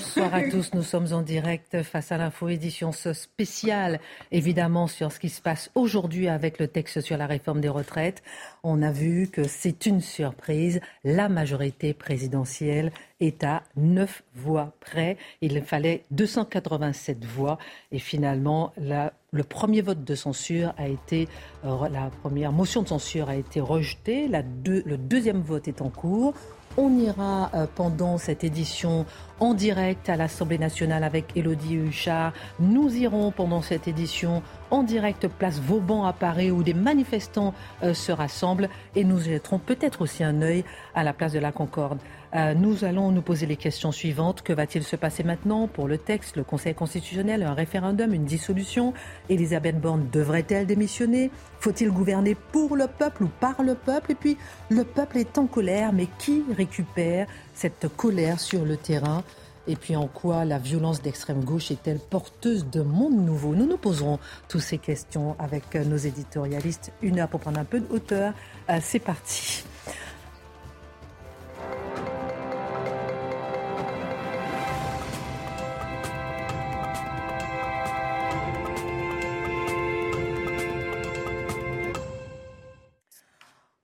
Bonsoir à tous, nous sommes en direct face à l'info édition spéciale, évidemment, sur ce qui se passe aujourd'hui avec le texte sur la réforme des retraites. On a vu que c'est une surprise. La majorité présidentielle est à 9 voix près. Il fallait 287 voix. Et finalement, le premier vote de censure a été, euh, la première motion de censure a été rejetée. le deuxième vote est en cours. On ira euh, pendant cette édition en direct à l'Assemblée nationale avec Elodie Huchard. Nous irons pendant cette édition en direct place Vauban à Paris où des manifestants euh, se rassemblent et nous jetterons peut-être aussi un œil à la place de la Concorde. Euh, nous allons nous poser les questions suivantes. Que va-t-il se passer maintenant pour le texte, le Conseil constitutionnel, un référendum, une dissolution? Elisabeth Borne devrait-elle démissionner? Faut-il gouverner pour le peuple ou par le peuple? Et puis, le peuple est en colère, mais qui récupère cette colère sur le terrain? Et puis en quoi la violence d'extrême gauche est-elle porteuse de monde nouveau? Nous nous poserons toutes ces questions avec nos éditorialistes. Une heure pour prendre un peu de hauteur. Euh, c'est parti.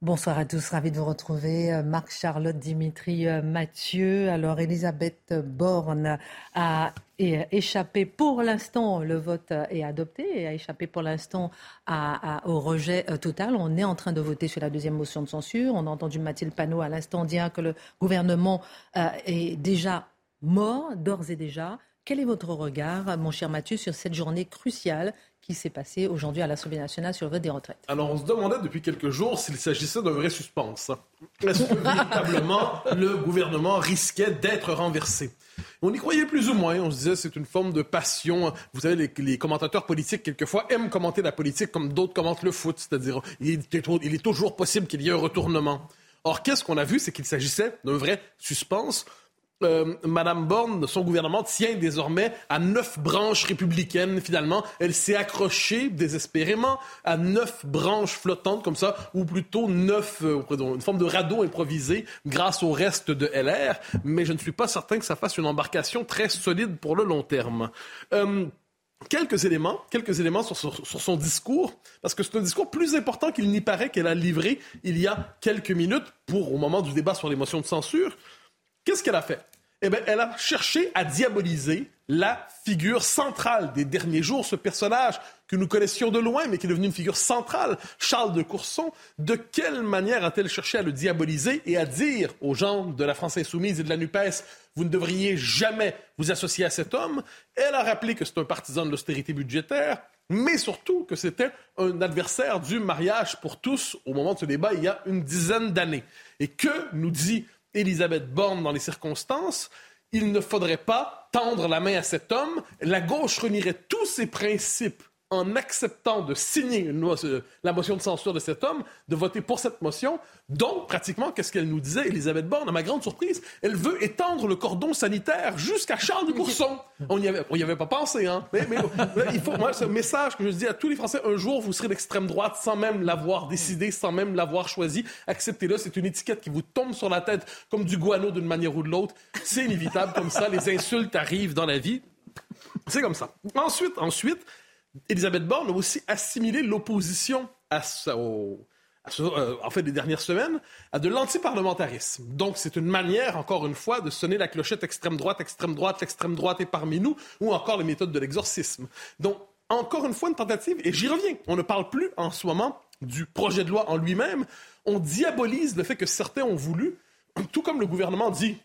Bonsoir à tous, ravi de vous retrouver. Euh, Marc, Charlotte, Dimitri, euh, Mathieu. Alors, Elisabeth Borne a échappé pour l'instant, le vote est adopté et a échappé pour l'instant au rejet euh, total. On est en train de voter sur la deuxième motion de censure. On a entendu Mathilde Panot à l'instant dire que le gouvernement est déjà mort, d'ores et déjà. Quel est votre regard, mon cher Mathieu, sur cette journée cruciale qui s'est passé aujourd'hui à l'Assemblée nationale sur le vote des retraites? Alors, on se demandait depuis quelques jours s'il s'agissait d'un vrai suspense. Est-ce que véritablement le gouvernement risquait d'être renversé? On y croyait plus ou moins. On se disait c'est une forme de passion. Vous savez, les, commentateurs politiques, quelquefois, aiment commenter la politique comme d'autres commentent le foot. C'est-à-dire, il est toujours possible qu'il y ait un retournement. Or, qu'est-ce qu'on a vu? C'est qu'il s'agissait d'un vrai suspense euh, Madame Borne, son gouvernement tient désormais à neuf branches républicaines. Finalement, elle s'est accrochée désespérément à neuf branches flottantes comme ça, ou plutôt neuf, euh, une forme de radeau improvisé grâce au reste de LR. Mais je ne suis pas certain que ça fasse une embarcation très solide pour le long terme. Euh, quelques éléments, quelques éléments sur, son discours, parce que c'est un discours plus important qu'il n'y paraît qu'elle a livré il y a quelques minutes pour au moment du débat sur les motions de censure. Qu'est-ce qu'elle a fait? Eh bien, elle a cherché à diaboliser la figure centrale des derniers jours, ce personnage que nous connaissions de loin, mais qui est devenu une figure centrale, Charles de Courson. De quelle manière a-t-elle cherché à le diaboliser et à dire aux gens de la France insoumise et de la NUPES, vous ne devriez jamais vous associer à cet homme? Elle a rappelé que c'est un partisan de l'austérité budgétaire, mais surtout que c'était un adversaire du mariage pour tous au moment de ce débat il y a une dizaine d'années. Et que nous dit Elisabeth Borne dans les circonstances, il ne faudrait pas tendre la main à cet homme. La gauche renierait tous ses principes en acceptant de signer euh, la motion de censure de cet homme, de voter pour cette motion. Donc, pratiquement, qu'est-ce qu'elle nous disait, Elisabeth Borne, à ma grande surprise? Elle veut étendre le cordon sanitaire jusqu'à Charles de Courson. On n'y avait, avait, pas pensé, hein? Mais, il faut, moi, un message que je dis à tous les Français. Un jour, vous serez d'extrême droite sans même l'avoir décidé, sans même l'avoir choisi. Acceptez-le. C'est une étiquette qui vous tombe sur la tête comme du guano d'une manière ou de l'autre. C'est inévitable comme ça. Les insultes arrivent dans la vie. C'est comme ça. Ensuite, ensuite, Elisabeth Borne a aussi assimilé l'opposition à, euh, en fait, des dernières semaines, à de l'antiparlementarisme. Donc, c'est une manière, encore une fois, de sonner la clochette extrême droite, extrême droite, l'extrême droite est parmi nous, ou encore les méthodes de l'exorcisme. Donc, encore une fois, une tentative, et j'y reviens. On ne parle plus en ce moment du projet de loi en lui-même. On diabolise le fait que certains ont voulu, tout comme le gouvernement dit,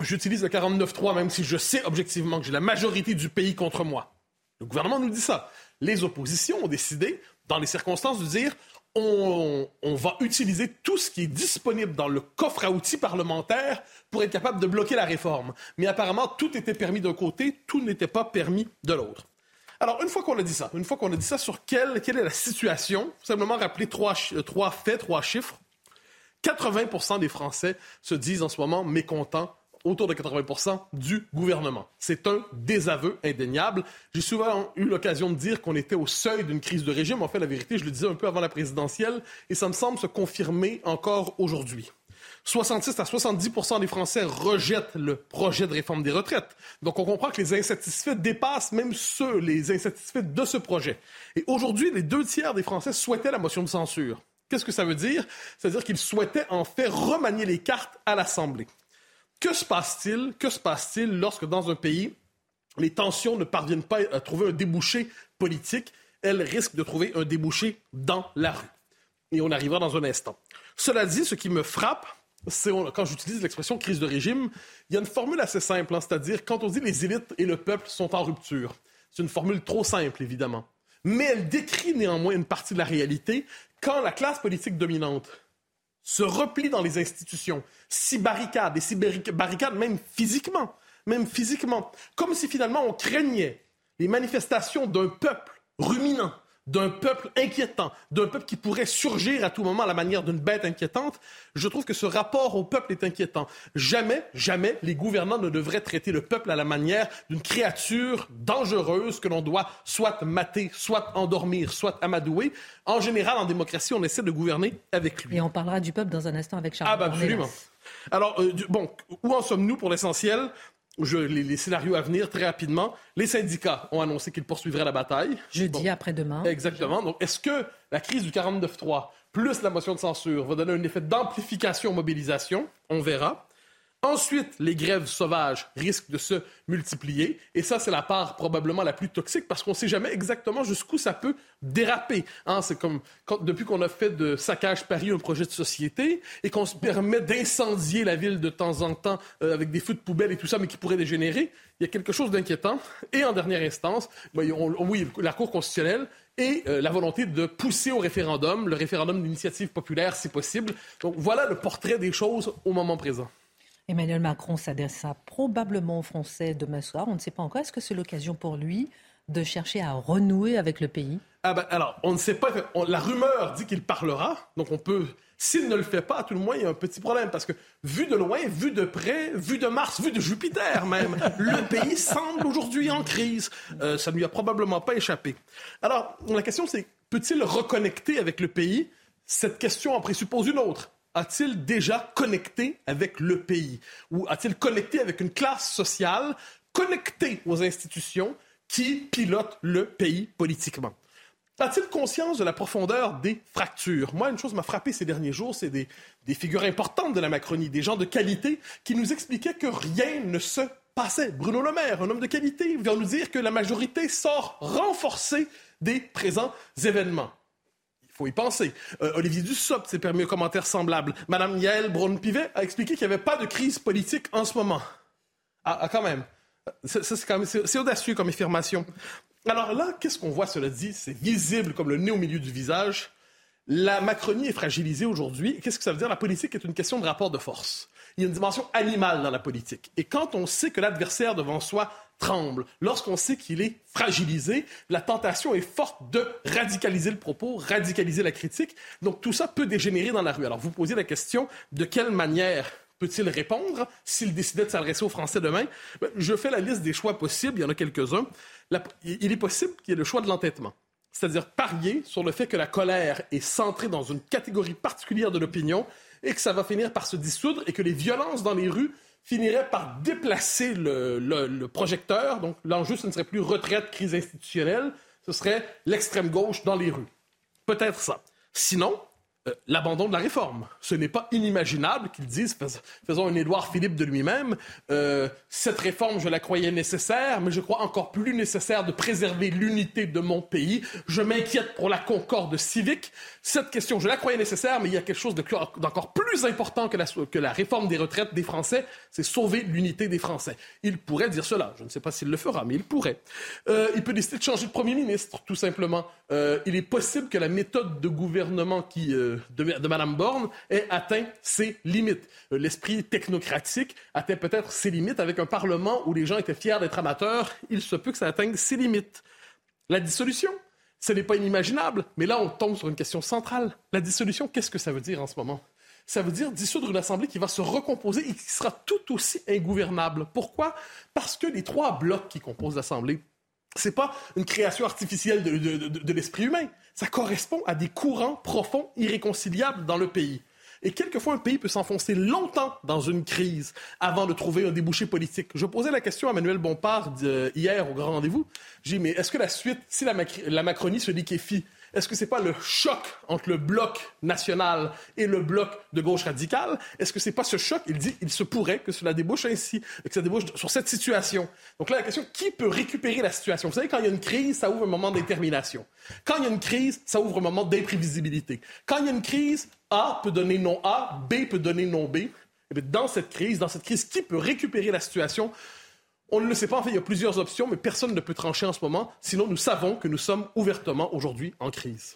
j'utilise le 49-3, même si je sais objectivement que j'ai la majorité du pays contre moi. Le gouvernement nous dit ça. Les oppositions ont décidé, dans les circonstances, de dire on, va utiliser tout ce qui est disponible dans le coffre à outils parlementaire pour être capable de bloquer la réforme. Mais apparemment, tout était permis d'un côté, tout n'était pas permis de l'autre. Alors, une fois qu'on a dit ça, une fois qu'on a dit ça sur quelle, est la situation, simplement rappeler trois, trois faits, trois chiffres. 80% des Français se disent en ce moment mécontents autour de 80% du gouvernement. C'est un désaveu indéniable. J'ai souvent eu l'occasion de dire qu'on était au seuil d'une crise de régime. En fait, la vérité, je le disais un peu avant la présidentielle, et ça me semble se confirmer encore aujourd'hui. 66 à 70% des Français rejettent le projet de réforme des retraites. Donc, on comprend que les insatisfaits dépassent même ceux, les insatisfaits de ce projet. Et aujourd'hui, les deux tiers des Français souhaitaient la motion de censure. Qu'est-ce que ça veut dire? C'est-à-dire qu'ils souhaitaient en fait remanier les cartes à l'Assemblée. Que se passe-t-il? Que se passe-t-il lorsque dans un pays, les tensions ne parviennent pas à trouver un débouché politique? Elles risquent de trouver un débouché dans la rue. Et on arrivera dans un instant. Cela dit, ce qui me frappe, c'est quand j'utilise l'expression crise de régime, il y a une formule assez simple, hein, c'est-à-dire quand on dit les élites et le peuple sont en rupture. C'est une formule trop simple, évidemment. Mais elle décrit néanmoins une partie de la réalité quand la classe politique dominante se replie dans les institutions, s'y barricade, et s'y barricade même physiquement, même physiquement, comme si finalement on craignait les manifestations d'un peuple ruminant, d'un peuple inquiétant, d'un peuple qui pourrait surgir à tout moment à la manière d'une bête inquiétante, je trouve que ce rapport au peuple est inquiétant. Jamais, jamais les gouvernants ne devraient traiter le peuple à la manière d'une créature dangereuse que l'on doit soit mater, soit endormir, soit amadouer. En général, en démocratie, on essaie de gouverner avec lui. Et on parlera du peuple dans un instant avec Charles. Ah, bah absolument. Alors, euh, bon, où en sommes-nous pour l'essentiel? Les, scénarios à venir très rapidement. Les syndicats ont annoncé qu'ils poursuivraient la bataille. Jeudi après-demain. Exactement. Donc, est-ce que la crise du 49-3 plus la motion de censure va donner un effet d'amplification-mobilisation? On verra. Ensuite, les grèves sauvages risquent de se multiplier. Et ça, c'est la part probablement la plus toxique parce qu'on ne sait jamais exactement jusqu'où ça peut déraper. Hein, c'est comme depuis qu'on a fait de Saccage Paris un projet de société et qu'on se permet d'incendier la ville de temps en temps euh, avec des feux de poubelle et tout ça, mais qui pourrait dégénérer, il y a quelque chose d'inquiétant. Et en dernière instance, ben, oui, la Cour constitutionnelle et euh, la volonté de pousser au référendum, le référendum d'initiative populaire si possible. Donc voilà le portrait des choses au moment présent. Emmanuel Macron s'adressa probablement aux Français demain soir. On ne sait pas encore. Est-ce que c'est l'occasion pour lui de chercher à renouer avec le pays? Ah ben, Alors, on ne sait pas. la rumeur dit qu'il parlera. Donc, on peut. S'il ne le fait pas, à tout le moins, il y a un petit problème. Parce que, vu de loin, vu de près, vu de Mars, vu de Jupiter même, le pays semble aujourd'hui en crise. Euh, ça ne lui a probablement pas échappé. Alors, la question, c'est peut-il reconnecter avec le pays? Cette question en présuppose une autre a-t-il déjà connecté avec le pays? Ou a-t-il connecté avec une classe sociale connectée aux institutions qui pilotent le pays politiquement? A-t-il conscience de la profondeur des fractures? Moi, une chose m'a frappé ces derniers jours, c'est des, des, figures importantes de la Macronie, des gens de qualité qui nous expliquaient que rien ne se passait. Bruno Le Maire, un homme de qualité, vient nous dire que la majorité sort renforcée des présents événements faut y penser. Euh, Olivier Dussopt s'est permis un commentaire semblable. Madame Yael Braun-Pivet a expliqué qu'il n'y avait pas de crise politique en ce moment. Ah, ah quand même. C'est audacieux comme affirmation. Alors là, qu'est-ce qu'on voit, cela dit? C'est visible comme le nez au milieu du visage. La Macronie est fragilisée aujourd'hui. Qu'est-ce que ça veut dire? La politique est une question de rapport de force. Il y a une dimension animale dans la politique. Et quand on sait que l'adversaire devant soi tremble. Lorsqu'on sait qu'il est fragilisé, la tentation est forte de radicaliser le propos, radicaliser la critique. Donc tout ça peut dégénérer dans la rue. Alors vous posez la question, de quelle manière peut-il répondre s'il décidait de s'adresser aux Français demain? Ben, je fais la liste des choix possibles, il y en a quelques-uns. Il est possible qu'il y ait le choix de l'entêtement c'est-à-dire parier sur le fait que la colère est centrée dans une catégorie particulière de l'opinion et que ça va finir par se dissoudre et que les violences dans les rues finirait par déplacer le, projecteur. Donc, l'enjeu, ce ne serait plus retraite, crise institutionnelle, ce serait l'extrême gauche dans les rues. Peut-être ça. Sinon, euh, l'abandon de la réforme. Ce n'est pas inimaginable qu'ils disent, faisons un Édouard Philippe de lui-même, euh, cette réforme, je la croyais nécessaire, mais je crois encore plus nécessaire de préserver l'unité de mon pays. Je m'inquiète pour la concorde civique. Cette question, je la croyais nécessaire, mais il y a quelque chose d'encore plus important que la, que la réforme des retraites des Français, c'est sauver l'unité des Français. Il pourrait dire cela. Je ne sais pas s'il le fera, mais il pourrait. Euh, il peut décider de changer de Premier ministre, tout simplement. il est possible que la méthode de gouvernement qui de, de Mme Borne ait atteint ses limites. Euh, l'esprit technocratique atteint peut-être ses limites avec un Parlement où les gens étaient fiers d'être amateurs. Il se peut que ça atteigne ses limites. La dissolution, ce n'est pas inimaginable, mais là, on tombe sur une question centrale. La dissolution, qu'est-ce que ça veut dire en ce moment? Ça veut dire dissoudre une assemblée qui va se recomposer et qui sera tout aussi ingouvernable. Pourquoi? Parce que les trois blocs qui composent l'assemblée, c'est pas une création artificielle de, l'esprit humain ça correspond à des courants profonds, irréconciliables dans le pays. Et quelquefois, un pays peut s'enfoncer longtemps dans une crise avant de trouver un débouché politique. Je posais la question à Manuel Bompard euh, hier au grand rendez-vous. J'ai dit, mais est-ce que la suite, si la Macronie se liquéfie, est-ce que ce n'est pas le choc entre le bloc national et le bloc de gauche radicale? Est-ce que ce n'est pas ce choc? Il dit il se pourrait que cela débouche ainsi, que ça débouche sur cette situation. Donc là, la question, qui peut récupérer la situation? Vous savez, quand il y a une crise, ça ouvre un moment d'intermination. Quand il y a une crise, ça ouvre un moment d'imprévisibilité. Quand il y a une crise, A peut donner non A, B peut donner non B. Et eh dans cette crise, dans cette crise, qui peut récupérer la situation? On ne le sait pas. En fait, il y a plusieurs options, mais personne ne peut trancher en ce moment. Sinon, nous savons que nous sommes ouvertement aujourd'hui en crise.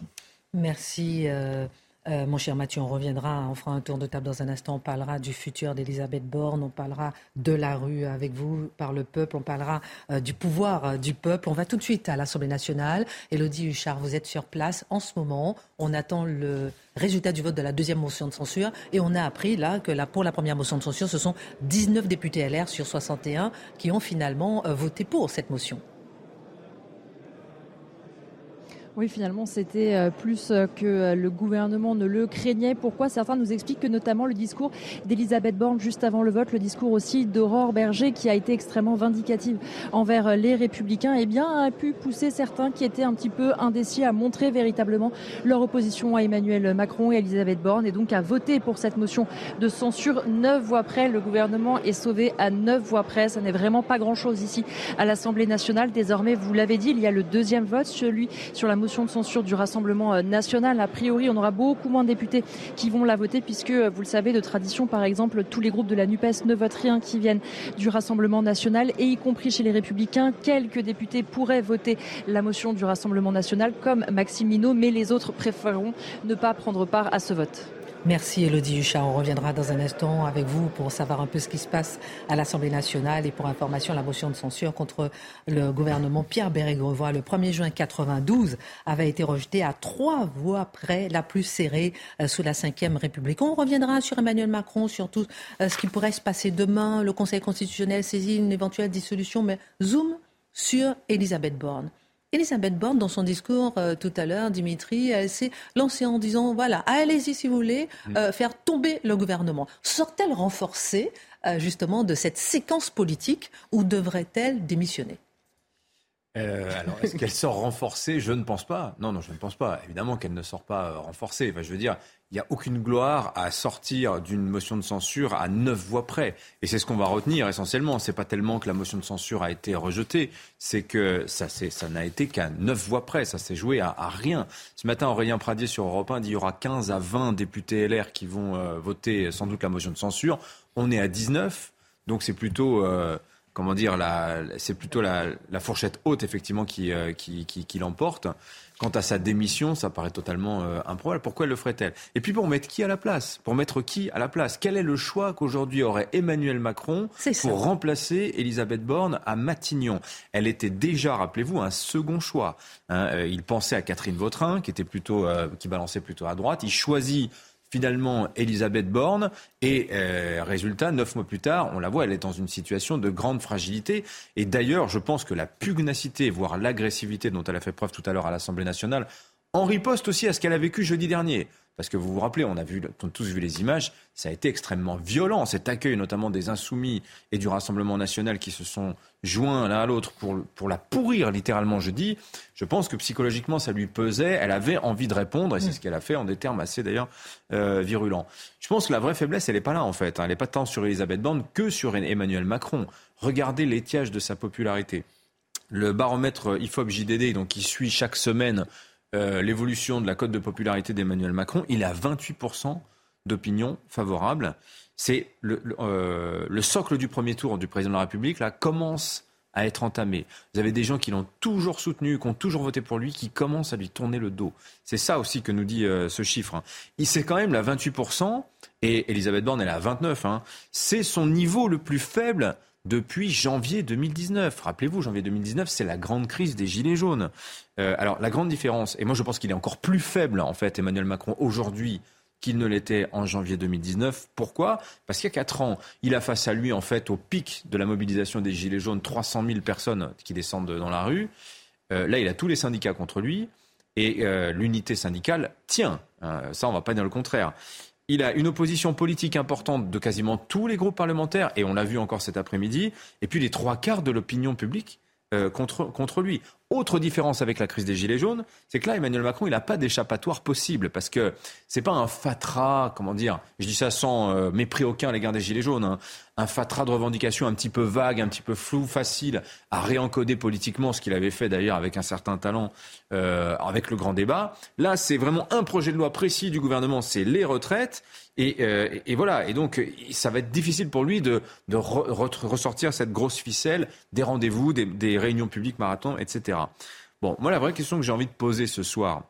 Merci. Euh, euh, mon cher Mathieu, on reviendra, on fera un tour de table dans un instant, on parlera du futur d'Elisabeth Borne, on parlera de la rue avec vous, par le peuple, on parlera euh, du pouvoir euh, du peuple. On va tout de suite à l'Assemblée nationale. Elodie Huchard, vous êtes sur place en ce moment. On attend le résultat du vote de la deuxième motion de censure et on a appris là que pour la première motion de censure, ce sont 19 députés LR sur 61 qui ont finalement voté pour cette motion. Oui, finalement, c'était euh, plus euh, que euh, le gouvernement ne le craignait. Pourquoi? Certains nous expliquent que notamment le discours d'Elisabeth Borne juste avant le vote, le discours aussi d'Aurore Berger, qui a été extrêmement vindicative envers les Républicains, eh bien, a pu pousser certains qui étaient un petit peu indécis à montrer véritablement leur opposition à Emmanuel Macron et Elisabeth Borne, et donc à voter pour cette motion de censure. Neuf voix près, le gouvernement est sauvé à neuf voix près. Ça n'est vraiment pas grand-chose ici à l'Assemblée nationale. Désormais, vous l'avez dit, il y a le deuxième vote, celui sur la motion de censure du Rassemblement euh, national. A priori, on aura beaucoup moins de députés qui vont la voter puisque, euh, vous le savez, de tradition, par exemple, tous les groupes de la NUPES ne votent rien qui viennent du Rassemblement national et y compris chez les Républicains, quelques députés pourraient voter la motion du Rassemblement national comme Maxime Minot, mais les autres préféreront ne pas prendre part à ce vote. Merci Elodie Huchat. On reviendra dans un instant avec vous pour savoir un peu ce qui se passe à l'Assemblée nationale et pour information, la motion de censure contre le gouvernement Pierre Bérégovoy le 1er juin 92 avait été rejetée à trois voix près, la plus serrée euh, sous la Ve République. On reviendra sur Emmanuel Macron, sur tout euh, ce qui pourrait se passer demain. Le Conseil constitutionnel saisit une éventuelle dissolution, mais zoom sur Elisabeth Borne. Elisabeth Borne, dans son discours euh, tout à l'heure, Dimitri, elle s'est lancée en disant voilà, allez-y si vous voulez, euh, faire tomber le gouvernement. Sort-elle renforcée euh, justement de cette séquence politique ou devrait-elle démissionner? Alors, est-ce qu'elle sort renforcée? Je ne pense pas. Non, non, je ne pense pas. Évidemment qu'elle ne sort pas renforcée. Enfin, je veux dire, il n'y a aucune gloire à sortir d'une motion de censure à neuf voix près. Et c'est ce qu'on va retenir essentiellement. C'est pas tellement que la motion de censure a été rejetée, c'est que ça, ça n'a été qu'à neuf voix près. Ça s'est joué à, rien. Ce matin, Aurélien Pradier sur Europe 1 dit qu'il y aura 15 à 20 députés LR qui vont euh, voter sans doute la motion de censure. On est à 19. Donc c'est plutôt... Euh, comment dire, c'est plutôt la, fourchette haute effectivement qui, euh, qui, qui l'emporte. Quant à sa démission, ça paraît totalement euh, improbable. Pourquoi le ferait-elle? Et puis pour mettre qui à la place? Pour mettre qui à la place? Quel est le choix qu'aujourd'hui aurait Emmanuel Macron pour remplacer Elisabeth Borne à Matignon? Elle était déjà, rappelez-vous, un second choix. Hein. Euh, il pensait à Catherine Vautrin, qui était plutôt, euh, qui balançait plutôt à droite. Il choisit finalement Elisabeth Borne. Et euh, résultat, neuf mois plus tard, on la voit, elle est dans une situation de grande fragilité. Et d'ailleurs, je pense que la pugnacité, voire l'agressivité dont elle a fait preuve tout à l'heure à l'Assemblée nationale, en riposte aussi à ce qu'elle a vécu jeudi dernier. Parce que vous vous rappelez, on a, vu, on a tous vu les images, ça a été extrêmement violent, cet accueil notamment des insoumis et du Rassemblement national qui se sont joints l'un à l'autre pour, pour la pourrir littéralement, je dis. Je pense que psychologiquement, ça lui pesait, elle avait envie de répondre, et c'est ce qu'elle a fait en des termes assez d'ailleurs euh, virulents. Je pense que la vraie faiblesse, elle n'est pas là en fait, hein. elle n'est pas tant sur Elisabeth Borne que sur Emmanuel Macron. Regardez l'étiage de sa popularité. Le baromètre IFOP JDD, donc qui suit chaque semaine euh, l'évolution de la cote de popularité d'Emmanuel Macron, il a 28% d'opinion favorable. C'est euh, le, socle du premier tour du président de la République, là, commence à être entamé. Vous avez des gens qui l'ont toujours soutenu, qui ont toujours voté pour lui, qui commencent à lui tourner le dos. C'est ça aussi que nous dit euh, ce chiffre. Hein. Il c'est quand même la 28%, et Elisabeth Borne, elle est à 29%. Hein. C'est son niveau le plus faible depuis janvier 2019. Rappelez-vous, janvier 2019, c'est la grande crise des Gilets jaunes. Euh, alors, la grande différence, et moi je pense qu'il est encore plus faible, en fait, Emmanuel Macron, aujourd'hui, qu'il ne l'était en janvier 2019. Pourquoi? Parce qu'il y a quatre ans, il a face à lui, en fait, au pic de la mobilisation des Gilets jaunes, 300 000 personnes qui descendent dans la rue. Euh, là, il a tous les syndicats contre lui. Et euh, l'unité syndicale tient. Hein, ça, on ne va pas dire le contraire. Il a une opposition politique importante de quasiment tous les groupes parlementaires, et on l'a vu encore cet après-midi, et puis les trois quarts de l'opinion publique euh, contre, contre lui. Autre différence avec la crise des Gilets jaunes, c'est que là, Emmanuel Macron, il n'a pas d'échappatoire possible parce que c'est pas un fatras, comment dire, je dis ça sans euh, mépris aucun à l'égard des Gilets jaunes, hein, un fatras de revendications un petit peu vague, un petit peu flou, facile à réencoder politiquement, ce qu'il avait fait d'ailleurs avec un certain talent euh, avec le grand débat. Là, c'est vraiment un projet de loi précis du gouvernement, c'est les retraites. Et, euh, voilà. Et donc, ça va être difficile pour lui de, ressortir cette grosse ficelle des rendez-vous, des, des réunions publiques marathon, etc. Bon, moi, la vraie question que j'ai envie de poser ce soir,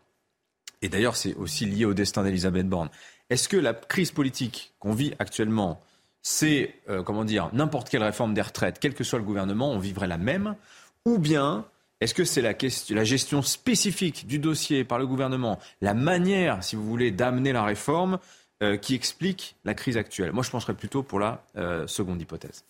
et d'ailleurs, c'est aussi lié au destin d'Elisabeth Borne, est-ce que la crise politique qu'on vit actuellement, c'est, euh, comment dire, n'importe quelle réforme des retraites, quel que soit le gouvernement, on vivrait la même? Ou bien, est-ce que c'est la, la gestion spécifique du dossier par le gouvernement, la manière, si vous voulez, d'amener la réforme euh, qui explique la crise actuelle? Moi, je penserais plutôt pour la euh, seconde hypothèse.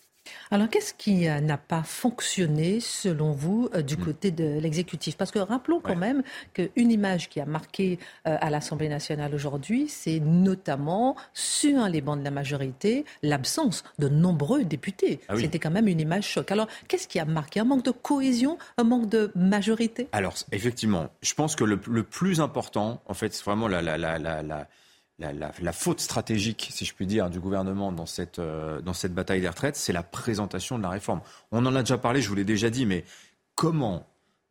Alors, qu'est-ce qui euh, n'a pas fonctionné, selon vous, euh, du hmm. côté de l'exécutif? Parce que rappelons quand même qu'une image qui a marqué euh, à l'Assemblée nationale aujourd'hui, c'est notamment, sur les bancs de la majorité, l'absence de nombreux députés. Ah C'était quand même une image choc. Alors, qu'est-ce qui a marqué? Un manque de cohésion Un manque de majorité? Alors, effectivement, je pense que le, plus important, en fait, c'est vraiment la, la, la, la la, faute stratégique, si je puis dire, du gouvernement dans cette, euh, dans cette bataille des retraites, c'est la présentation de la réforme. On en a déjà parlé, je vous l'ai déjà dit, mais comment,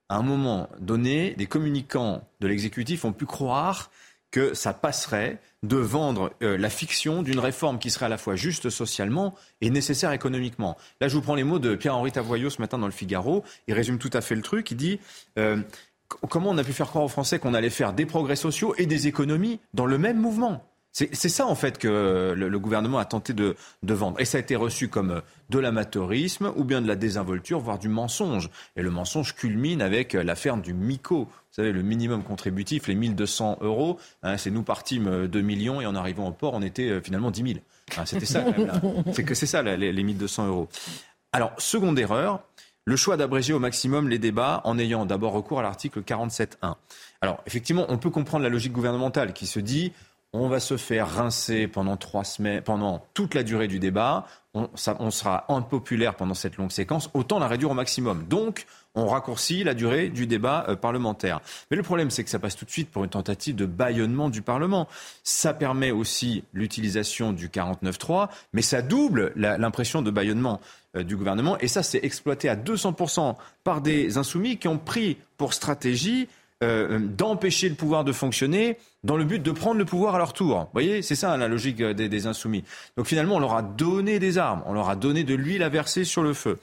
à un moment donné, des communicants de l'exécutif ont pu croire que ça passerait de vendre euh, la fiction d'une réforme qui serait à la fois juste socialement et nécessaire économiquement. Là, je vous prends les mots de Pierre-Henri Tavoyot ce matin dans le Figaro. Il résume tout à fait le truc. Il dit euh, comment on a pu faire croire aux Français qu'on allait faire des progrès sociaux et des économies dans le même mouvement? C'est ça en fait que le, gouvernement a tenté de, vendre. Et ça a été reçu comme de l'amateurisme ou bien de la désinvolture, voire du mensonge. Et le mensonge culmine avec l'affaire du MICO. Vous savez, le minimum contributif, les 1200 euros. Hein, c'est nous partîmes 2 millions et en arrivant au port, on était euh, finalement 10 000. C'était ça. C'est que c'est ça les, les 1200 euros. Alors, seconde erreur, le choix d'abréger au maximum les débats en ayant d'abord recours à l'article 47.1. Alors, effectivement, on peut comprendre la logique gouvernementale qui se dit on va se faire rincer pendant trois semaines, pendant toute la durée du débat, on, on sera impopulaire pendant cette longue séquence, autant la réduire au maximum. Donc, on raccourcit la durée du débat euh, parlementaire. Mais le problème, c'est que ça passe tout de suite pour une tentative de bâillonnement du Parlement. Ça permet aussi l'utilisation du 49.3, mais ça double l'impression de bâillonnement euh, du gouvernement. Et ça, c'est exploité à 200% par des insoumis qui ont pris pour stratégie euh, d'empêcher le pouvoir de fonctionner dans le but de prendre le pouvoir à leur tour. Vous voyez, c'est ça la logique des, insoumis. Donc finalement, on leur a donné des armes, on leur a donné de l'huile à verser sur le feu.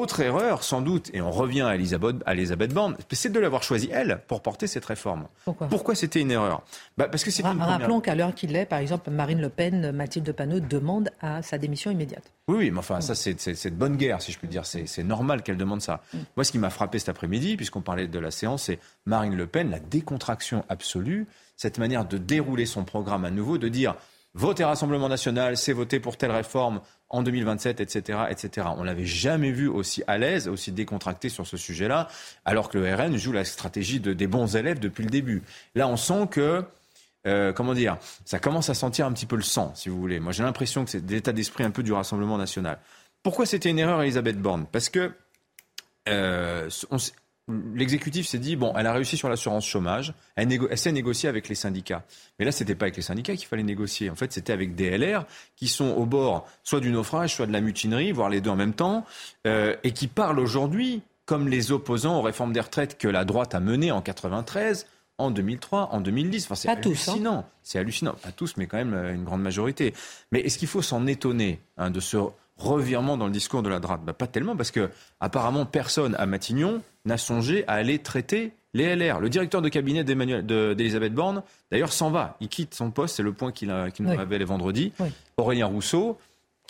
Autre erreur, sans doute, et on revient à Elisabeth, à Elisabeth Borne, c'est de l'avoir choisie, elle, pour porter cette réforme. Pourquoi? Pourquoi c'était une erreur? Bah Parce que c'est une Rappelons qu'à l'heure qu'il est, par exemple, Marine Le Pen, Mathilde Panot demande à sa démission immédiate. Oui, oui, mais enfin, ça, c'est de bonne guerre, si je puis dire. C'est normal qu'elle demande ça. Moi, ce qui m'a frappé cet après-midi, puisqu'on parlait de la séance, c'est Marine Le Pen, la décontraction absolue, cette manière de dérouler son programme à nouveau, de dire voter Rassemblement national, c'est voter pour telle réforme, en 2027, etc., etc. On l'avait jamais vu aussi à l'aise, aussi décontracté sur ce sujet-là, alors que le RN joue la stratégie de, des bons élèves depuis le début. Là, on sent que euh, comment dire, ça commence à sentir un petit peu le sang, si vous voulez. Moi, j'ai l'impression que c'est l'état d'esprit un peu du Rassemblement national. Pourquoi c'était une erreur, Elisabeth Borne? Parce que euh, l'exécutif s'est dit bon, elle a réussi sur l'assurance chômage, elle, elle s'est négociée avec les syndicats. Mais là, c'était pas avec les syndicats qu'il fallait négocier. En fait, c'était avec des LR qui sont au bord soit du naufrage, soit de la mutinerie, voire les deux en même temps, euh, et qui parlent aujourd'hui comme les opposants aux réformes des retraites que la droite a menées en 93 en 2003, en 2010. Enfin, c'est hein. hallucinant. C'est hallucinant. Pas tous, mais quand même euh, une grande majorité. Mais est-ce qu'il faut s'en étonner hein, de ce revirement dans le discours de la droite? Bah, Pas tellement, parce que apparemment personne à Matignon n'a songé à aller traiter les LR. Le directeur de cabinet d'Elisabeth Borne, d'ailleurs, s'en va. Il quitte son poste, c'est le point qu'il nous révèle vendredi. Aurélien Rousseau,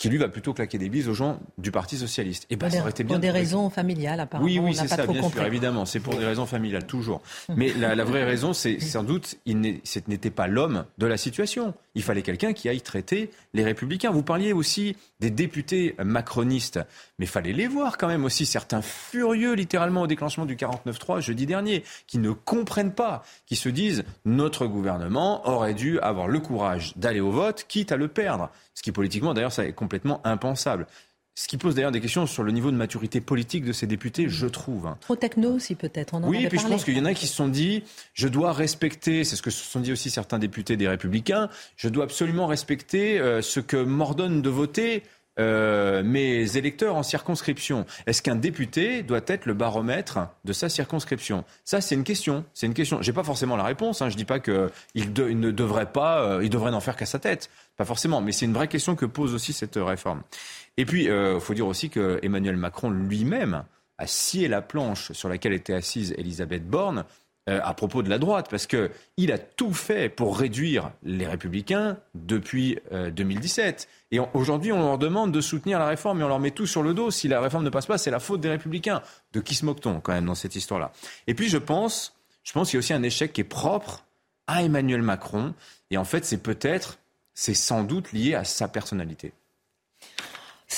qui lui va plutôt claquer des bises aux gens du Parti socialiste. Et ben, ça aurait été bien. Pour des raisons familiales, apparemment. Oui, oui, c'est ça, bien sûr, évidemment. C'est pour des raisons familiales, toujours. Mais la, vraie raison, c'est sans doute, il n'était pas l'homme de la situation. Il fallait quelqu'un qui aille traiter les républicains. Vous parliez aussi des députés macronistes, mais fallait les voir quand même aussi, certains furieux littéralement au déclenchement du 49-3 jeudi dernier, qui ne comprennent pas, qui se disent notre gouvernement aurait dû avoir le courage d'aller au vote, quitte à le perdre. Ce qui politiquement, d'ailleurs, ça est complètement impensable. Ce qui pose d'ailleurs des questions sur le niveau de maturité politique de ces députés, je trouve. Hein. Trop techno aussi peut-être. Oui, et puis je pense qu'il y en a qui se sont dit, je dois respecter, c'est ce que se sont dit aussi certains députés des Républicains, je dois absolument respecter euh, ce que m'ordonne de voter euh, mes électeurs en circonscription. Est-ce qu'un député doit être le baromètre de sa circonscription? Ça, c'est une question. C'est une question. J'ai pas forcément la réponse. Hein. Je dis pas qu'il ne devrait pas, euh, il devrait n'en faire qu'à sa tête. Pas forcément. Mais c'est une vraie question que pose aussi cette réforme. Et puis, il euh, faut dire aussi que Emmanuel Macron lui-même a scié la planche sur laquelle était assise Elisabeth Borne euh, à propos de la droite, parce qu'il a tout fait pour réduire les républicains depuis 2017. Euh, et aujourd'hui, on leur demande de soutenir la réforme et on leur met tout sur le dos. Si la réforme ne passe pas, c'est la faute des républicains. De qui se moque-t-on quand même dans cette histoire-là? Et puis je pense, je pense qu'il y a aussi un échec qui est propre à Emmanuel Macron. Et en fait, c'est peut-être, c'est sans doute lié à sa personnalité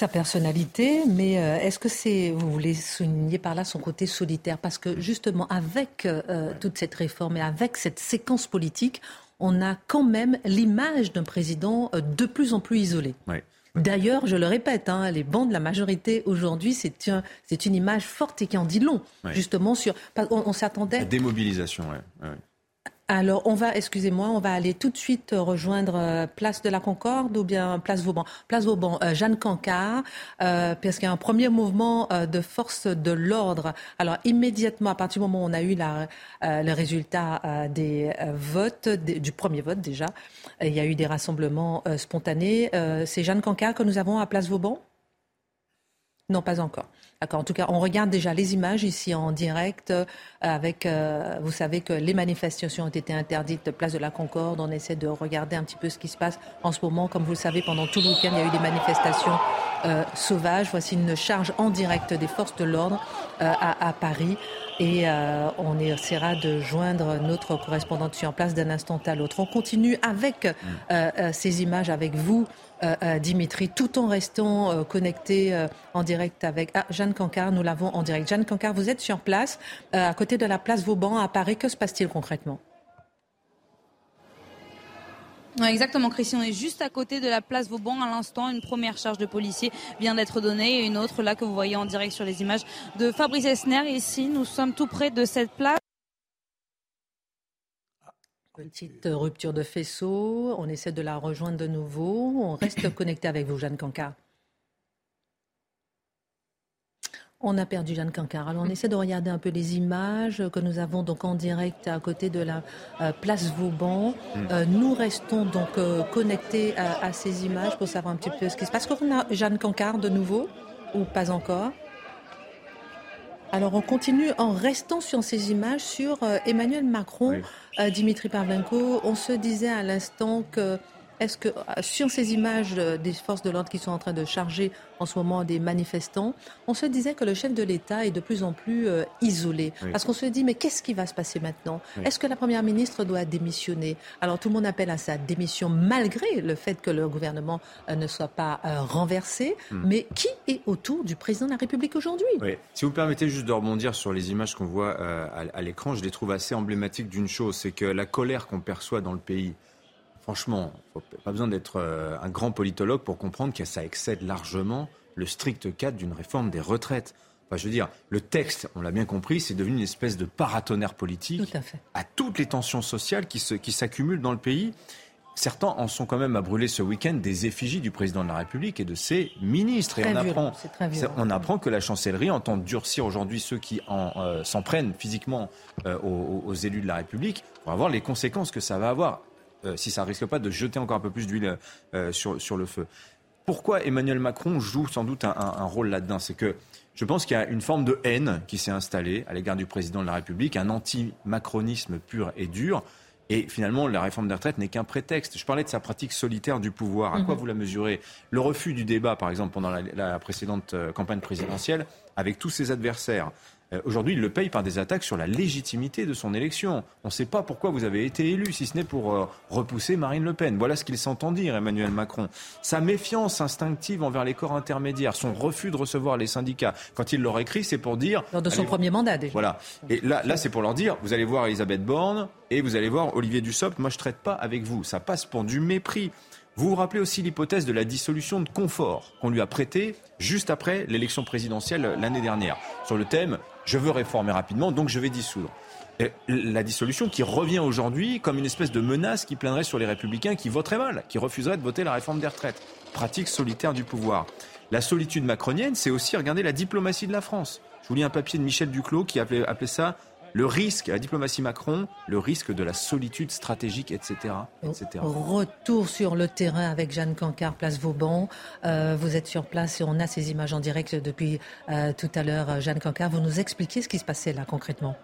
sa personnalité, mais euh, est-ce que c'est, vous voulez souligner par là son côté solitaire? Parce que justement, avec euh, toute cette réforme et avec cette séquence politique, on a quand même l'image d'un président euh, de plus en plus isolé. D'ailleurs, je le répète, hein, les bancs de la majorité aujourd'hui, c'est une image forte et qui en dit long, justement sur. On, s'attendait. La démobilisation, oui. Alors, on va, excusez-moi, on va aller tout de suite rejoindre euh, Place de la Concorde ou bien Place Vauban? Place Vauban, euh, Jeanne Cancard, euh, parce qu'il y a un premier mouvement de force de l'ordre. Alors, immédiatement, à partir du moment où on a eu la, le résultat des votes, du premier vote déjà, il y a eu des rassemblements spontanés. C'est Jeanne Cancard que nous avons à Place Vauban? Non, pas encore. En tout cas, on regarde déjà les images ici en direct. Euh, avec, euh, vous savez que les manifestations ont été interdites place de la Concorde. On essaie de regarder un petit peu ce qui se passe en ce moment. Comme vous le savez, pendant tout le week-end, il y a eu des manifestations euh, sauvages. Voici une charge en direct des forces de l'ordre à, à, Paris. Et on essaiera de joindre notre correspondante sur place d'un instant à l'autre. On continue avec ces images avec vous. Euh, euh, Dimitri, tout en restant euh, connecté en direct avec ah, Jeanne Cancard. Nous l'avons en direct. Jeanne Cancard, vous êtes sur place, à côté de la place Vauban à Paris. Que se passe-t-il concrètement? Exactement, Christian. Est juste à côté de la place Vauban. À l'instant, une première charge de policiers vient d'être donnée et une autre là que vous voyez en direct sur les images de Fabrice Esner. Ici, nous sommes tout près de cette place. Petite rupture de faisceau, on essaie de la rejoindre de nouveau. On reste connecté avec vous, Jeanne Cancard. On a perdu Jeanne Cancard. Alors on essaie de regarder un peu les images que nous avons donc en direct à côté de la euh, place Vauban. Mm. Euh, nous restons donc euh, connectés à, ces images pour savoir un petit peu ce qui se passe. Est-ce qu'on a Jeanne Cancard de nouveau ou pas encore? Alors on continue en restant sur ces images sur Emmanuel Macron. Euh, Dimitri Pavlenko, on se disait à l'instant que Est-ce que sur ces images des forces de l'ordre qui sont en train de charger en ce moment des manifestants, on se disait que le chef de l'État est de plus en plus isolé. Parce qu'on se dit, mais qu'est-ce qui va se passer maintenant? Est-ce que la Première ministre doit démissionner? Alors tout le monde appelle à sa démission malgré le fait que le gouvernement ne soit pas renversé. Hmm. Mais qui est autour du président de la République aujourd'hui? Si vous permettez juste de rebondir sur les images qu'on voit à l'écran, je les trouve assez emblématiques d'une chose, c'est que la colère qu'on perçoit dans le pays, franchement, pas besoin d'être euh, un grand politologue pour comprendre que ça excède largement le strict cadre d'une réforme des retraites. Enfin, je veux dire, le texte, on l'a bien compris, c'est devenu une espèce de paratonnerre politique à, toutes les tensions sociales qui s'accumulent qui dans le pays. Certains en sont quand même à brûler ce week-end des effigies du président de la République et de ses ministres. Et on apprend, on apprend que la chancellerie entend durcir aujourd'hui ceux qui euh, s'en prennent physiquement euh, aux, élus de la République pour voir les conséquences que ça va avoir, euh, si ça risque pas de jeter encore un peu plus d'huile sur, sur, le feu. Pourquoi Emmanuel Macron joue sans doute un, un rôle là-dedans? C'est que je pense qu'il y a une forme de haine qui s'est installée à l'égard du président de la République, un anti-macronisme pur et dur. Et finalement, la réforme des retraites n'est qu'un prétexte. Je parlais de sa pratique solitaire du pouvoir. À quoi mhm. vous la mesurez? Le refus du débat, par exemple, pendant la, précédente euh, campagne présidentielle, avec tous ses adversaires. Euh, aujourd'hui, il le paye par des attaques sur la légitimité de son élection. On ne sait pas pourquoi vous avez été élu, si ce n'est pour euh, repousser Marine Le Pen. Voilà ce qu'il s'entend dire, Emmanuel Macron. Sa méfiance instinctive envers les corps intermédiaires, son refus de recevoir les syndicats. Quand il leur écrit, c'est pour dire... Lors de son premier mandat, déjà. Voilà. Et là, là c'est pour leur dire, vous allez voir Elisabeth Borne et vous allez voir Olivier Dussopt, moi je ne traite pas avec vous. Ça passe pour du mépris. Vous vous rappelez aussi l'hypothèse de la dissolution de confort qu'on lui a prêtée juste après l'élection présidentielle l'année dernière, sur le thème je veux réformer rapidement, donc je vais dissoudre. la dissolution qui revient aujourd'hui comme une espèce de menace qui plaindrait sur les républicains qui voteraient mal, qui refuseraient de voter la réforme des retraites. Pratique solitaire du pouvoir. La solitude macronienne, c'est aussi regarder la diplomatie de la France. Je vous lis un papier de Michel Duclos qui appelait ça le risque, la diplomatie Macron, le risque de la solitude stratégique, etc. etc. Retour sur le terrain avec Jeanne Cancard, place Vauban. Euh, vous êtes sur place et on a ces images en direct depuis euh, tout à l'heure. Jeanne Cancard, vous nous expliquez ce qui se passait là concrètement?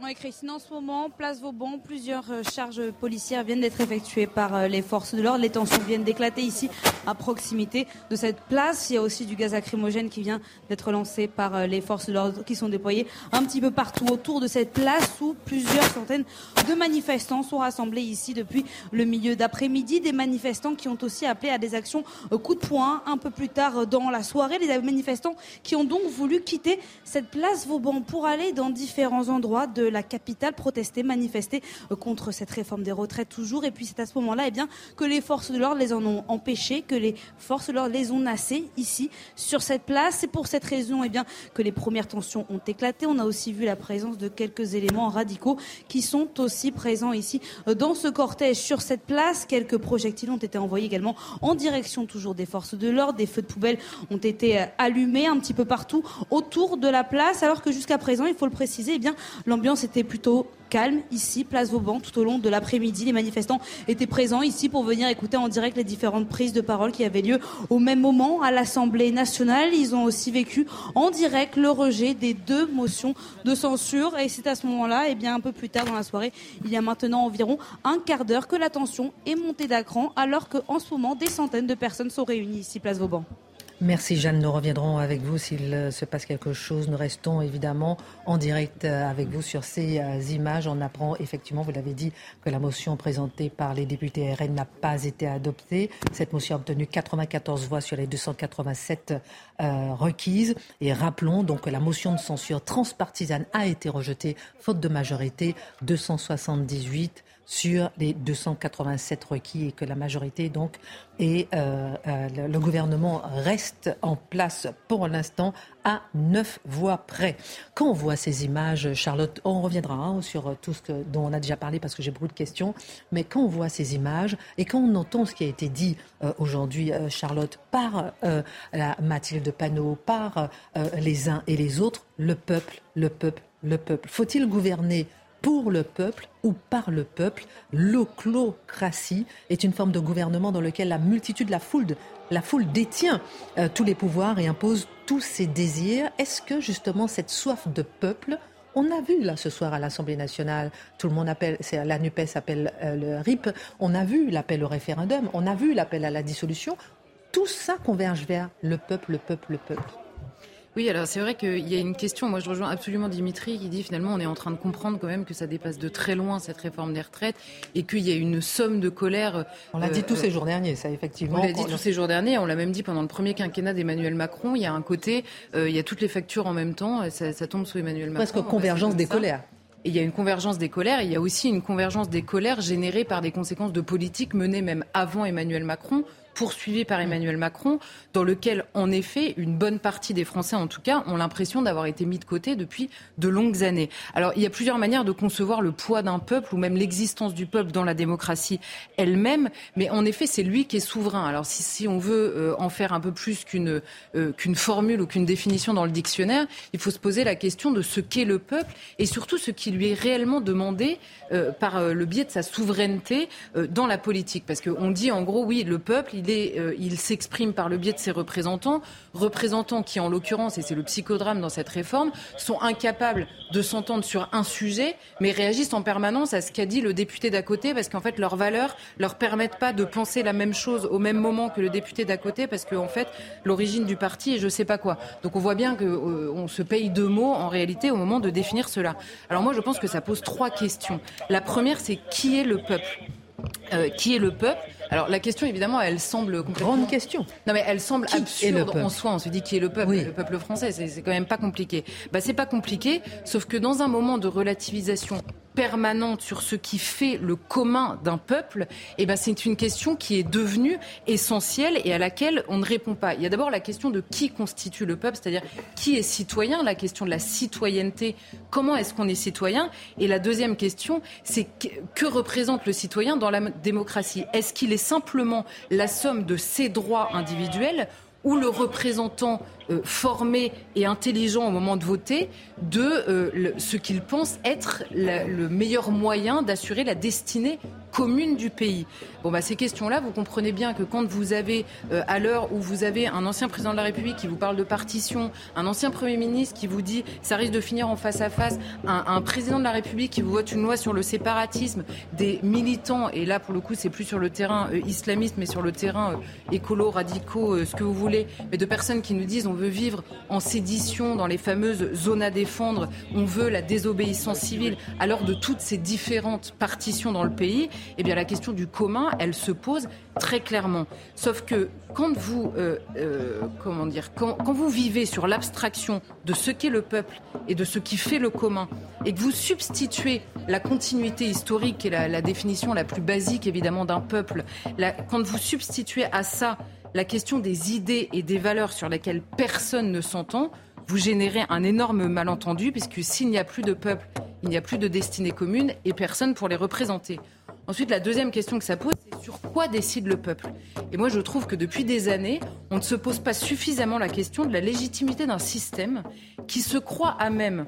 Oui, Christine, en ce moment, place Vauban, plusieurs euh, charges policières viennent d'être effectuées par euh, les forces de l'ordre. Les tensions viennent d'éclater ici, à proximité de cette place. Il y a aussi du gaz lacrymogène qui vient d'être lancé par euh, les forces de l'ordre qui sont déployées un petit peu partout autour de cette place où plusieurs centaines de manifestants sont rassemblés ici depuis le milieu d'après-midi. Des manifestants qui ont aussi appelé à des actions coup de poing un peu plus tard dans la soirée. Des manifestants qui ont donc voulu quitter cette place Vauban pour aller dans différents endroits de la capitale, protester, manifester euh, contre cette réforme des retraites toujours. Et puis c'est à ce moment-là eh bien, que les forces de l'ordre les en ont empêchés, que les forces de l'ordre les ont nassés ici, sur cette place. C'est pour cette raison eh bien, que les premières tensions ont éclaté. On a aussi vu la présence de quelques éléments radicaux qui sont aussi présents ici euh, dans ce cortège sur cette place. Quelques projectiles ont été envoyés également en direction toujours des forces de l'ordre. Des feux de poubelle ont été euh, allumés un petit peu partout autour de la place, alors que jusqu'à présent, il faut le préciser, eh bien, l'ambiance c'était plutôt calme ici, place Vauban, tout au long de l'après-midi. Les manifestants étaient présents ici pour venir écouter en direct les différentes prises de parole qui avaient lieu au même moment à l'Assemblée nationale. Ils ont aussi vécu en direct le rejet des deux motions de censure. Et c'est à ce moment-là, et eh bien un peu plus tard dans la soirée, il y a maintenant environ un quart d'heure que la tension est montée d'acran, alors qu'en ce moment, des centaines de personnes sont réunies ici, place Vauban. Merci Jeanne, nous reviendrons avec vous s'il euh, se passe quelque chose. Nous restons évidemment en direct euh, avec vous sur ces euh, images. On apprend effectivement, vous l'avez dit, que la motion présentée par les députés RN n'a pas été adoptée. Cette motion a obtenu 94 voix sur les 287 requises. Et rappelons donc que la motion de censure transpartisane a été rejetée faute de majorité 278 sur les 287 requis et que la majorité donc et euh, euh, le, gouvernement reste en place pour l'instant à neuf voix près. Quand on voit ces images, Charlotte, on reviendra hein, sur tout ce dont on a déjà parlé parce que j'ai beaucoup de questions, mais quand on voit ces images et quand on entend ce qui a été dit euh, aujourd'hui, Charlotte, par Mathilde Panot, par les uns et les autres, le peuple, le peuple, le peuple. Faut-il gouverner pour le peuple ou par le peuple. L'oclocratie est une forme de gouvernement dans lequel la multitude, la foule, la foule détient euh, tous les pouvoirs et impose tous ses désirs. Est-ce que justement cette soif de peuple On a vu là ce soir à l'Assemblée nationale, tout le monde appelle, la Nupes appelle euh, le RIP. On a vu l'appel au référendum, on a vu l'appel à la dissolution. Tout ça converge vers le peuple, le peuple, le peuple. Oui, alors c'est vrai qu'il y a une question. Moi, je rejoins absolument Dimitri qui dit finalement on est en train de comprendre quand même que ça dépasse de très loin cette réforme des retraites et qu'il y a une somme de colère. On l'a dit tous euh, ces jours derniers, ça effectivement. On l'a dit tous ces jours derniers. On l'a même dit pendant le premier quinquennat d'Emmanuel Macron. Il y a un côté, euh, il y a toutes les factures en même temps. Ça, ça tombe sous Emmanuel Macron. Presque convergence des colères. Et il y a une convergence des colères. il y a aussi une convergence des colères générées par des conséquences de politique menées même avant Emmanuel Macron poursuivi par Emmanuel Macron, dans lequel, en effet, une bonne partie des Français, en tout cas, ont l'impression d'avoir été mis de côté depuis de longues années. Alors, il y a plusieurs manières de concevoir le poids d'un peuple ou même l'existence du peuple dans la démocratie elle-même, mais en effet, c'est lui qui est souverain. Alors, si, si on veut euh, en faire un peu plus qu'une euh, qu'une formule ou qu'une définition dans le dictionnaire, il faut se poser la question de ce qu'est le peuple et surtout ce qui lui est réellement demandé euh, par le biais de sa souveraineté dans la politique. Parce qu'on dit, en gros, oui, le peuple, il euh, il s'exprime par le biais de ses représentants, représentants qui, en l'occurrence, et c'est le psychodrame dans cette réforme, sont incapables de s'entendre sur un sujet, mais réagissent en permanence à ce qu'a dit le député d'à côté, parce qu'en fait, leurs valeurs leur permettent pas de penser la même chose au même moment que le député d'à côté, parce qu'en fait, l'origine du parti est je sais pas quoi. Donc on voit bien qu'on euh, se paye deux mots en réalité au moment de définir cela. Alors moi, je pense que ça pose trois questions. La première, c'est qui est le peuple? Euh, qui est le peuple? Alors la question évidemment, elle semble complètement... grande question. Non mais elle semble absurde en soi. On se dit qui est le peuple Le peuple français, c'est quand même pas compliqué. Bah c'est pas compliqué, sauf que dans un moment de relativisation permanente sur ce qui fait le commun d'un peuple, eh ben c'est une question qui est devenue essentielle et à laquelle on ne répond pas. Il y a d'abord la question de qui constitue le peuple, c'est-à-dire qui est citoyen, la question de la citoyenneté, comment est-ce qu'on est citoyen? Et la deuxième question, c'est que représente le citoyen dans la démocratie? Est-ce qu'il est simplement la somme de ses droits individuels ou le représentant euh, formé et intelligent au moment de voter de euh, ce qu'il pense être le meilleur moyen d'assurer la destinée commune du pays. Bon, bah, ces questions-là, vous comprenez bien que quand vous avez, euh, à l'heure où vous avez un ancien président de la République qui vous parle de partition, un ancien Premier ministre qui vous dit ça risque de finir en face à face, un, président de la République qui vous vote une loi sur le séparatisme, des militants, et là pour le coup c'est plus sur le terrain islamiste mais sur le terrain écolo, radicaux, ce que vous voulez, mais de personnes qui nous disent on veut vivre en sédition dans les fameuses zones à défendre, on veut la désobéissance civile, alors de toutes ces différentes partitions dans le pays, eh bien la question du commun, elle se pose très clairement. Sauf que quand vous, euh, euh, comment dire, quand, vous vivez sur l'abstraction de ce qu'est le peuple et de ce qui fait le commun, et que vous substituez la continuité historique, est la, la définition la plus basique évidemment d'un peuple, la, quand vous substituez à ça la question des idées et des valeurs sur lesquelles personne ne s'entend, vous générez un énorme malentendu, puisque s'il n'y a plus de peuple, il n'y a plus de destinée commune et personne pour les représenter. Ensuite, la deuxième question que ça pose, c'est sur quoi décide le peuple? Et moi, je trouve que depuis des années, on ne se pose pas suffisamment la question de la légitimité d'un système qui se croit à même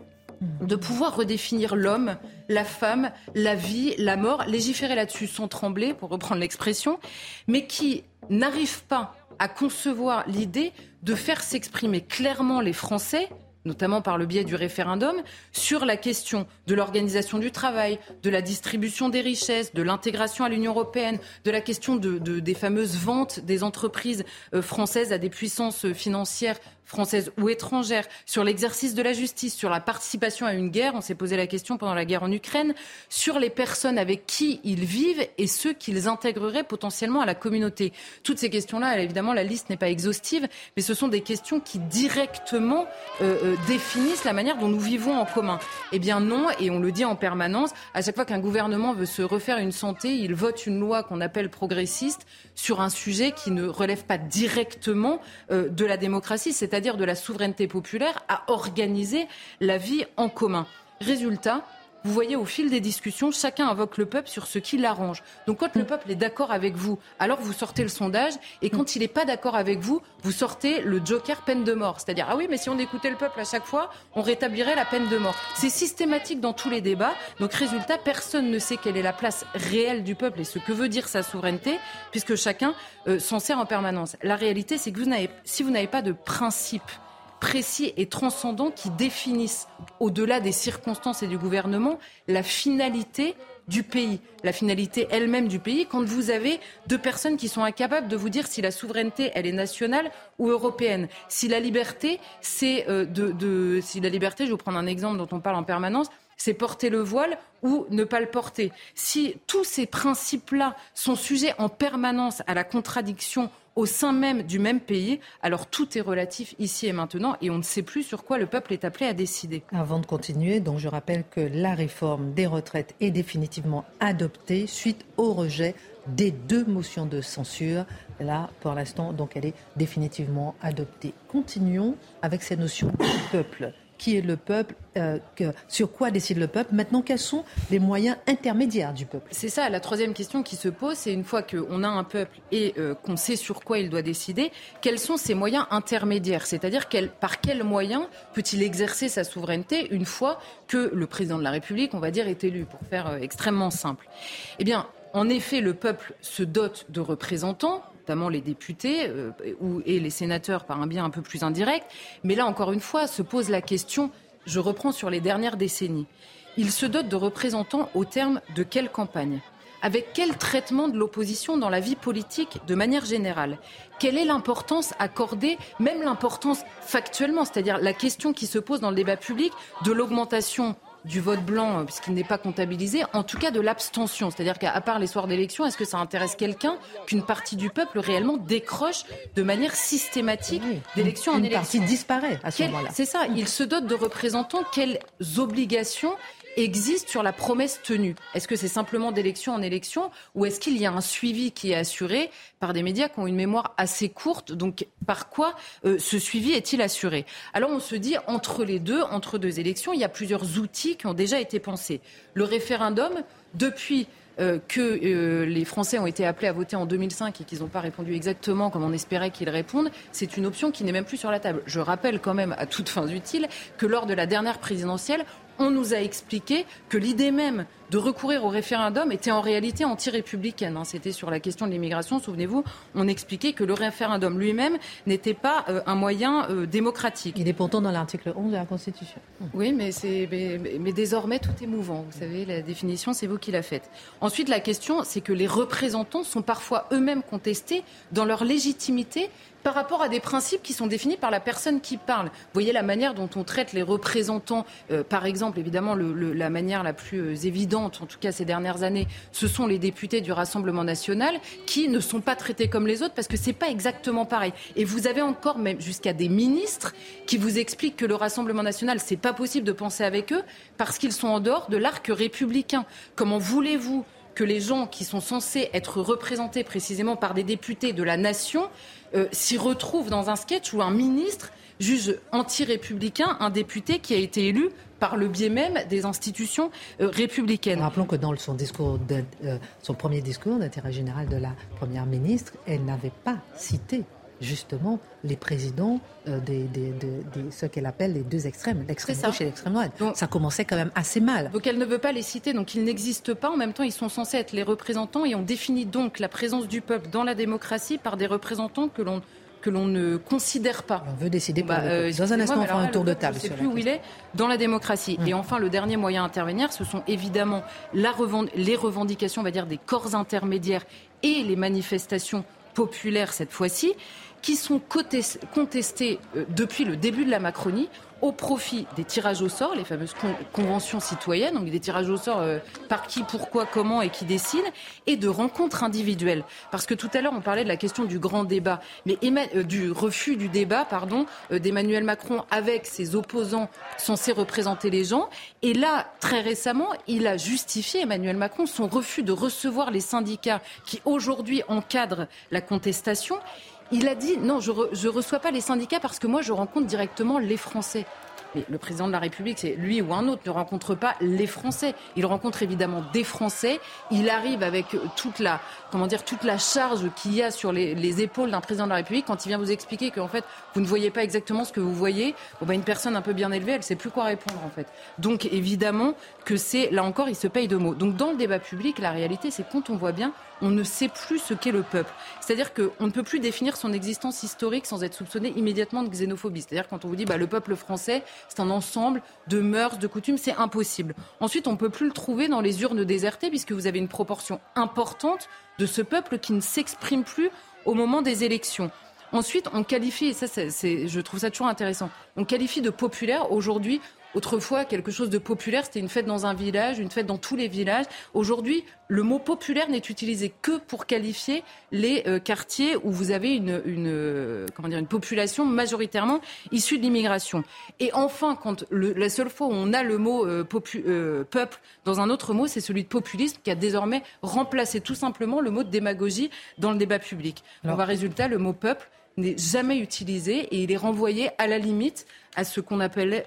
de pouvoir redéfinir l'homme, la femme, la vie, la mort, légiférer là-dessus sans trembler, pour reprendre l'expression, mais qui n'arrive pas à concevoir l'idée de faire s'exprimer clairement les Français notamment par le biais du référendum, sur la question de l'organisation du travail, de la distribution des richesses, de l'intégration à l'Union européenne, de la question des fameuses ventes des entreprises euh, françaises à des puissances financières française ou étrangère, sur l'exercice de la justice, sur la participation à une guerre, on s'est posé la question pendant la guerre en Ukraine, sur les personnes avec qui ils vivent et ceux qu'ils intégreraient potentiellement à la communauté. Toutes ces questions-là, évidemment, la liste n'est pas exhaustive, mais ce sont des questions qui directement euh, euh, définissent la manière dont nous vivons en commun. Eh bien non, et on le dit en permanence, à chaque fois qu'un gouvernement veut se refaire une santé, il vote une loi qu'on appelle progressiste sur un sujet qui ne relève pas directement euh, de la démocratie, c'est-à-dire c'est-à-dire de la souveraineté populaire, à organiser la vie en commun. Résultat, vous voyez, au fil des discussions, chacun invoque le peuple sur ce qui l'arrange. Donc quand le peuple est d'accord avec vous, alors vous sortez le sondage, et quand il n'est pas d'accord avec vous, vous sortez le joker peine de mort. C'est-à-dire, ah oui, mais si on écoutait le peuple à chaque fois, on rétablirait la peine de mort. C'est systématique dans tous les débats. Donc résultat, personne ne sait quelle est la place réelle du peuple et ce que veut dire sa souveraineté, puisque chacun euh, s'en sert en permanence. La réalité, c'est que vous si vous n'avez pas de principe précis et transcendants qui définissent, au-delà des circonstances et du gouvernement, la finalité du pays, la finalité elle-même du pays, quand vous avez deux personnes qui sont incapables de vous dire si la souveraineté, elle est nationale ou européenne, si la liberté, c'est euh, de, de, si la liberté, je vais vous prendre un exemple dont on parle en permanence, c'est porter le voile ou ne pas le porter. Si tous ces principes-là sont sujets en permanence à la contradiction au sein même du même pays, alors tout est relatif ici et maintenant et on ne sait plus sur quoi le peuple est appelé à décider. Avant de continuer, je rappelle que la réforme des retraites est définitivement adoptée suite au rejet des deux motions de censure. Là, pour l'instant, donc elle est définitivement adoptée. Continuons avec ces notions du peuple qui est le peuple, euh, sur quoi décide le peuple. Maintenant, quels sont les moyens intermédiaires du peuple? C'est ça, la troisième question qui se pose, c'est une fois qu'on a un peuple et euh, qu'on sait sur quoi il doit décider, quels sont ses moyens intermédiaires? C'est-à-dire par quels moyens peut-il exercer sa souveraineté une fois que le président de la République, on va dire, est élu, pour faire euh, extrêmement simple? Eh bien, en effet, le peuple se dote de représentants, notamment les députés euh, et les sénateurs par un bien un peu plus indirect. Mais là, encore une fois, se pose la question, je reprends sur les dernières décennies, il se dote de représentants au terme de quelle campagne? Avec quel traitement de l'opposition dans la vie politique de manière générale? Quelle est l'importance accordée, même l'importance factuellement, c'est-à-dire la question qui se pose dans le débat public de l'augmentation du vote blanc, euh, puisqu'il n'est pas comptabilisé, en tout cas de l'abstention. C'est-à-dire qu'à part les soirs d'élection, est-ce que ça intéresse quelqu'un qu'une partie du peuple réellement décroche de manière systématique d'élection en élection Une partie disparaît à ce moment-là. C'est ça. Il se dote de représentants. Quelles obligations existe sur la promesse tenue Est-ce que c'est simplement d'élection en élection ou est-ce qu'il y a un suivi qui est assuré par des médias qui ont une mémoire assez courte? Donc par quoi euh, ce suivi est-il assuré? Alors on se dit entre les deux, entre deux élections, il y a plusieurs outils qui ont déjà été pensés. Le référendum, depuis euh, que euh, les Français ont été appelés à voter en 2005 et qu'ils n'ont pas répondu exactement comme on espérait qu'ils répondent, c'est une option qui n'est même plus sur la table. Je rappelle quand même, à toutes fins utiles, que lors de la dernière présidentielle, on nous a expliqué que l'idée même de recourir au référendum était en réalité anti-républicaine. Hein. C'était sur la question de l'immigration, souvenez-vous, on expliquait que le référendum lui-même n'était pas euh, un moyen euh, démocratique. Il est pourtant dans l'article 11 de la Constitution. Oui, mais, mais, mais, désormais tout est mouvant. Vous savez, la définition, c'est vous qui la faites. Ensuite, la question, c'est que les représentants sont parfois eux-mêmes contestés dans leur légitimité par rapport à des principes qui sont définis par la personne qui parle. Vous voyez la manière dont on traite les représentants, euh, par exemple, évidemment, la manière la plus euh, en tout cas ces dernières années, ce sont les députés du Rassemblement national qui ne sont pas traités comme les autres parce que c'est pas exactement pareil. Et vous avez encore même jusqu'à des ministres qui vous expliquent que le Rassemblement national, c'est pas possible de penser avec eux parce qu'ils sont en dehors de l'arc républicain. Comment voulez-vous que les gens qui sont censés être représentés précisément par des députés de la nation euh, s'y retrouve dans un sketch où un ministre juge anti-républicain un député qui a été élu par le biais même des institutions euh, républicaines. Rappelons que dans son, discours euh, son premier discours d'intérêt général de la Première ministre, elle n'avait pas cité justement les présidents euh, des, ce qu'elle appelle les deux extrêmes, l'extrême gauche et l'extrême droite. Donc, ça commençait quand même assez mal. Donc elle ne veut pas les citer, donc ils n'existent pas. En même temps, ils sont censés être les représentants et on définit donc la présence du peuple dans la démocratie par des représentants que l'on que l'on ne considère pas. On veut décider bah, euh, Dans un instant, on fera un tour de table. Je ne sais plus où il est dans la démocratie. Hum. Et enfin, le dernier moyen à intervenir, ce sont évidemment la les revendications, on va dire, des corps intermédiaires et les manifestations populaires cette fois-ci qui sont contestés euh, depuis le début de la Macronie au profit des tirages au sort, les fameuses conventions citoyennes, donc des tirages au sort euh, par qui, pourquoi, comment et qui décide, et de rencontres individuelles. Parce que tout à l'heure, on parlait de la question du grand débat, mais euh, du refus du débat, pardon, d'Emmanuel Macron avec ses opposants censés représenter les gens. Et là, très récemment, il a justifié, Emmanuel Macron, son refus de recevoir les syndicats qui aujourd'hui encadrent la contestation il a dit non, je ne reçois pas les syndicats parce que moi, je rencontre directement les Français. Mais le président de la République, c'est lui ou un autre, ne rencontre pas les Français. Il rencontre évidemment des Français. Il arrive avec toute la, comment dire, toute la charge qu'il y a sur les, épaules d'un président de la République quand il vient vous expliquer qu'en fait, vous ne voyez pas exactement ce que vous voyez. Bon, ben, une personne un peu bien élevée, elle ne sait plus quoi répondre en fait. Donc évidemment que c'est, là encore, il se paye de mots. Donc dans le débat public, la réalité, c'est quand on voit bien on ne sait plus ce qu'est le peuple. C'est-à-dire qu'on ne peut plus définir son existence historique sans être soupçonné immédiatement de xénophobie. C'est-à-dire quand on vous dit bah, le peuple français, c'est un ensemble de mœurs, de coutumes, c'est impossible. Ensuite, on ne peut plus le trouver dans les urnes désertées puisque vous avez une proportion importante de ce peuple qui ne s'exprime plus au moment des élections. Ensuite, on qualifie, et ça, je trouve ça toujours intéressant, on qualifie de populaire aujourd'hui Autrefois, quelque chose de populaire, c'était une fête dans un village, une fête dans tous les villages. Aujourd'hui, le mot populaire n'est utilisé que pour qualifier les euh, quartiers où vous avez une, euh, comment dire, une population majoritairement issue de l'immigration. Et enfin, quand la seule fois où on a le mot euh, peuple dans un autre mot, c'est celui de populisme qui a désormais remplacé tout simplement le mot de démagogie dans le débat public. Alors, Donc, résultat, le mot peuple n'est jamais utilisé et il est renvoyé à la limite à ce qu'on appelait,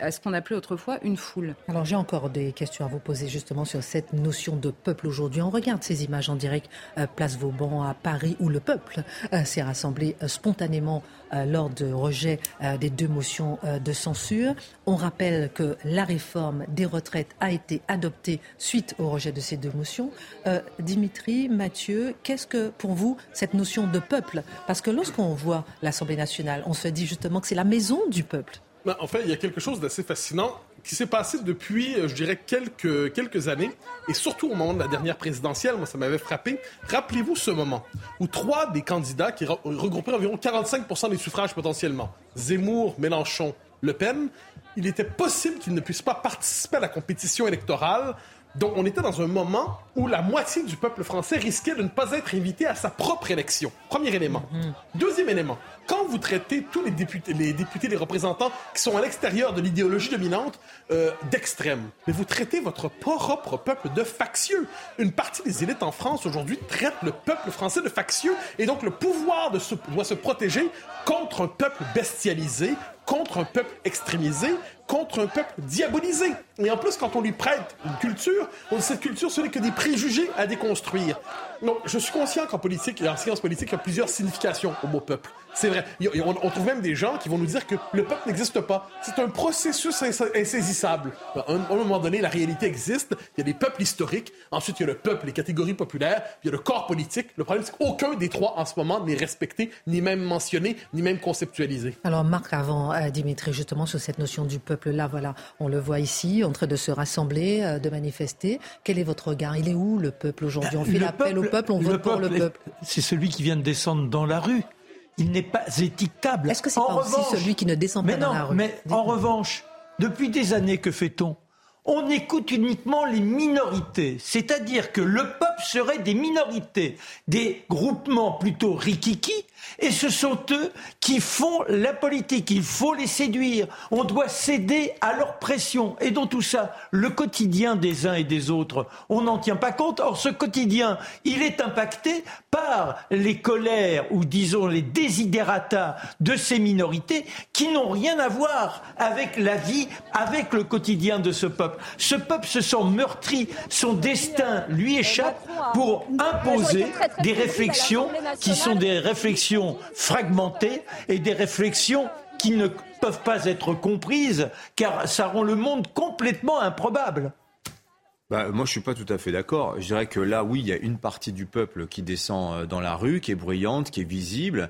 autrefois une foule. Alors j'ai encore des questions à vous poser justement sur cette notion de peuple aujourd'hui. On regarde ces images en direct, euh, place Vauban à Paris, où le peuple euh, s'est rassemblé euh, spontanément lors de rejet des deux motions de censure. On rappelle que la réforme des retraites a été adoptée suite au rejet de ces deux motions. Dimitri, Mathieu, qu'est-ce que pour vous cette notion de peuple? Parce que lorsqu'on voit l'Assemblée nationale, on se dit justement que c'est la maison du peuple. Ben, en fait, il y a quelque chose d'assez fascinant qui s'est passé depuis, euh, je dirais, quelques, quelques années, et surtout au moment de la dernière présidentielle, moi, ça m'avait frappé. Rappelez-vous ce moment où trois des candidats qui regroupaient environ 45% des suffrages potentiellement, Zemmour, Mélenchon, Le Pen, il était possible qu'ils ne puissent pas participer à la compétition électorale donc, on était dans un moment où la moitié du peuple français risquait de ne pas être invité à sa propre élection. Premier élément. Mhm. Deuxième élément. Quand vous traitez tous les députés, les députés, les représentants qui sont à l'extérieur de l'idéologie dominante euh, d'extrême, mais vous traitez votre propre peuple de factieux. Une partie des élites en France aujourd'hui traite le peuple français de factieux et donc le pouvoir doit se protéger contre un peuple bestialisé, contre un peuple extrémisé, contre un peuple diabolisé. Et en plus, quand on lui prête une culture, cette culture, ce n'est que des préjugés à déconstruire. Donc, je suis conscient qu'en politique, en science politique, il y a plusieurs significations au mot peuple. C'est vrai. On, trouve même des gens qui vont nous dire que le peuple n'existe pas. C'est un processus insaisissable. À un, moment donné, la réalité existe. Il y a des peuples historiques. Ensuite, il y a le peuple, les catégories populaires. il y a le corps politique. Le problème, c'est qu'aucun des trois, en ce moment, n'est respecté, ni même mentionné, ni même conceptualisé. Alors, Marc, avant, euh, Dimitri, justement, sur cette notion du peuple-là, voilà, on le voit ici, en train de se rassembler, euh, de manifester. Quel est votre regard? Il est où, le peuple, aujourd'hui? On fait l'appel au peuple, on vote pour le peuple. C'est celui qui vient de descendre dans la rue il n'est pas étiquable. Est-ce que c'est pas aussi celui qui ne descend pas dans la rue? Mais en revanche, depuis des années, que fait-on? On écoute uniquement les minorités, c'est-à-dire que le peuple serait des minorités, des groupements plutôt rikiki, et ce sont eux qui font la politique. Il faut les séduire. On doit céder à leur pression. Et dans tout ça, le quotidien des uns et des autres, on n'en tient pas compte. Or, ce quotidien, il est impacté par les colères ou disons les désidérata de ces minorités qui n'ont rien à voir avec la vie, avec le quotidien de ce peuple. Ce peuple se sent meurtri. Son destin lui échappe pour imposer des réflexions qui sont des réflexions fragmentées et des réflexions qui ne peuvent pas être comprises, car ça rend le monde complètement improbable. Bah, moi, je suis pas tout à fait d'accord. Je dirais que là, oui, il y a une partie du peuple qui descend euh, dans la rue, qui est bruyante, qui est visible.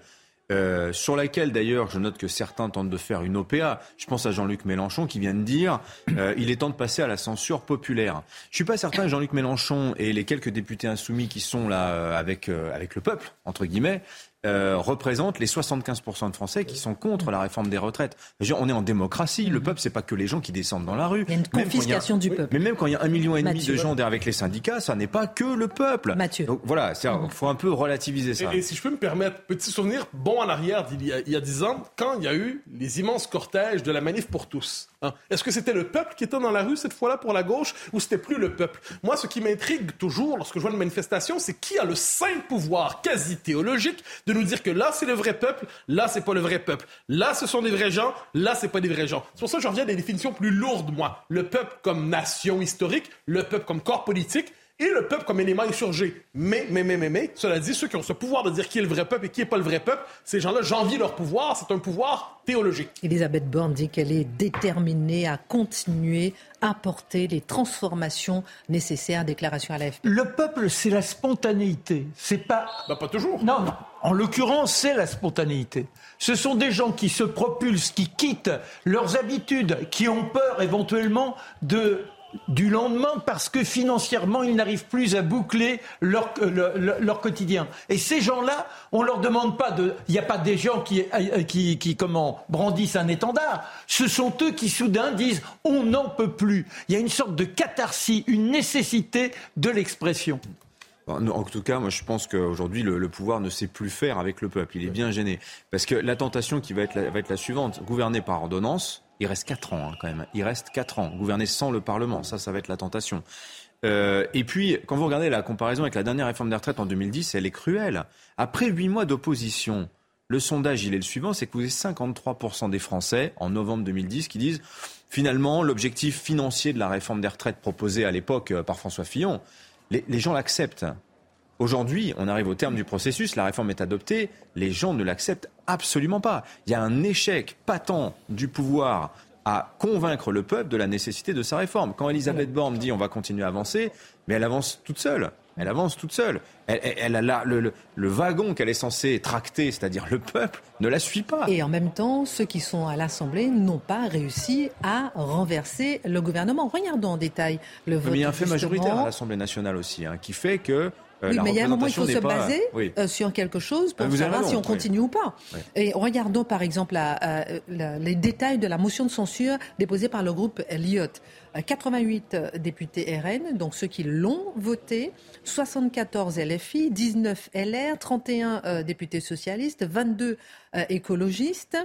Euh, sur laquelle d'ailleurs je note que certains tentent de faire une OPA. Je pense à Jean-Luc Mélenchon qui vient de dire euh, il est temps de passer à la censure populaire. Je suis pas certain que Jean-Luc Mélenchon et les quelques députés insoumis qui sont là avec avec le peuple entre guillemets euh, représente les 75% de Français qui sont contre la réforme des retraites. on est en démocratie. Le mhm. peuple, c'est pas que les gens qui descendent dans la rue. Il y a une confiscation du peuple. Mais même quand il y a un million et demi de gens derrière avec les syndicats, ça n'est pas que le peuple. Mathieu. Donc voilà, il mhm. faut un peu relativiser ça. Et, si je peux me permettre, petit souvenir bon en arrière d'il y, y, a dix ans, quand il y a eu les immenses cortèges de la manif pour tous. Hein. Est-ce que c'était le peuple qui était dans la rue cette fois-là pour la gauche ou c'était plus le peuple? Moi, ce qui m'intrigue toujours lorsque je vois une manifestation, c'est qui a le saint pouvoir quasi théologique de nous dire que là, c'est le vrai peuple, là, c'est pas le vrai peuple. Là, ce sont des vrais gens, là, c'est pas des vrais gens. C'est pour ça que je reviens à des définitions plus lourdes, moi. Le peuple comme nation historique, le peuple comme corps politique et le peuple comme élément insurgé. Mais, mais, mais, mais, mais, cela dit, ceux qui ont ce pouvoir de dire qui est le vrai peuple et qui n'est pas le vrai peuple, ces gens-là, j'envie leur pouvoir. C'est un pouvoir théologique. Elisabeth Borne dit qu'elle est déterminée à continuer à porter les transformations nécessaires. Déclaration à l'AFP. Le peuple, c'est la spontanéité. C'est pas. Bah, pas toujours. Non, non. En l'occurrence, c'est la spontanéité. Ce sont des gens qui se propulsent, qui quittent leurs habitudes, qui ont peur éventuellement de du lendemain parce que financièrement, ils n'arrivent plus à boucler leur, euh, leur, quotidien. Et ces gens-là, on leur demande pas de. Il n'y a pas des gens qui, euh, qui, qui, comment, brandissent un étendard. Ce sont eux qui soudain disent on n'en peut plus. Il y a une sorte de catharsis, une nécessité de l'expression. En tout cas, moi je pense qu'aujourd'hui le, pouvoir ne sait plus faire avec le peuple. Il est bien gêné. Parce que la tentation qui va être va être la suivante, gouverner par ordonnance, il reste 4 ans hein, quand même. Il reste 4 ans. Gouverner sans le Parlement, ça, ça va être la tentation. Euh, et puis, quand vous regardez la comparaison avec la dernière réforme des retraites en 2010, elle est cruelle. Après 8 mois d'opposition, le sondage, il est le suivant, c'est que vous avez 53% des Français, en novembre 2010, qui disent, finalement, l'objectif financier de la réforme des retraites proposée à l'époque euh, par François Fillon, les, les gens l'acceptent. Aujourd'hui, on arrive au terme du processus, la réforme est adoptée, les gens ne l'acceptent absolument pas. Il y a un échec patent du pouvoir à convaincre le peuple de la nécessité de sa réforme. Quand Elisabeth Borne dit on va continuer à avancer, mais elle avance toute seule. Elle avance toute seule. Elle, a le, le, wagon qu'elle est censée tracter, c'est-à-dire le peuple, ne la suit pas. Et en même temps, ceux qui sont à l'Assemblée n'ont pas réussi à renverser le gouvernement. Regardons en détail le vote. Mais il y a un fait majoritaire à l'Assemblée nationale aussi, hein, qui fait que euh, oui, mais il y a un moment, il faut se baser euh, sur quelque chose pour savoir si on continue ou pas. Et regardons par exemple les détails de la motion de censure déposée par le groupe Elliott. 88 euh, députés RN, donc ceux qui l'ont voté, 74 LFI, 19 LR, 31 députés socialistes, 22 écologistes.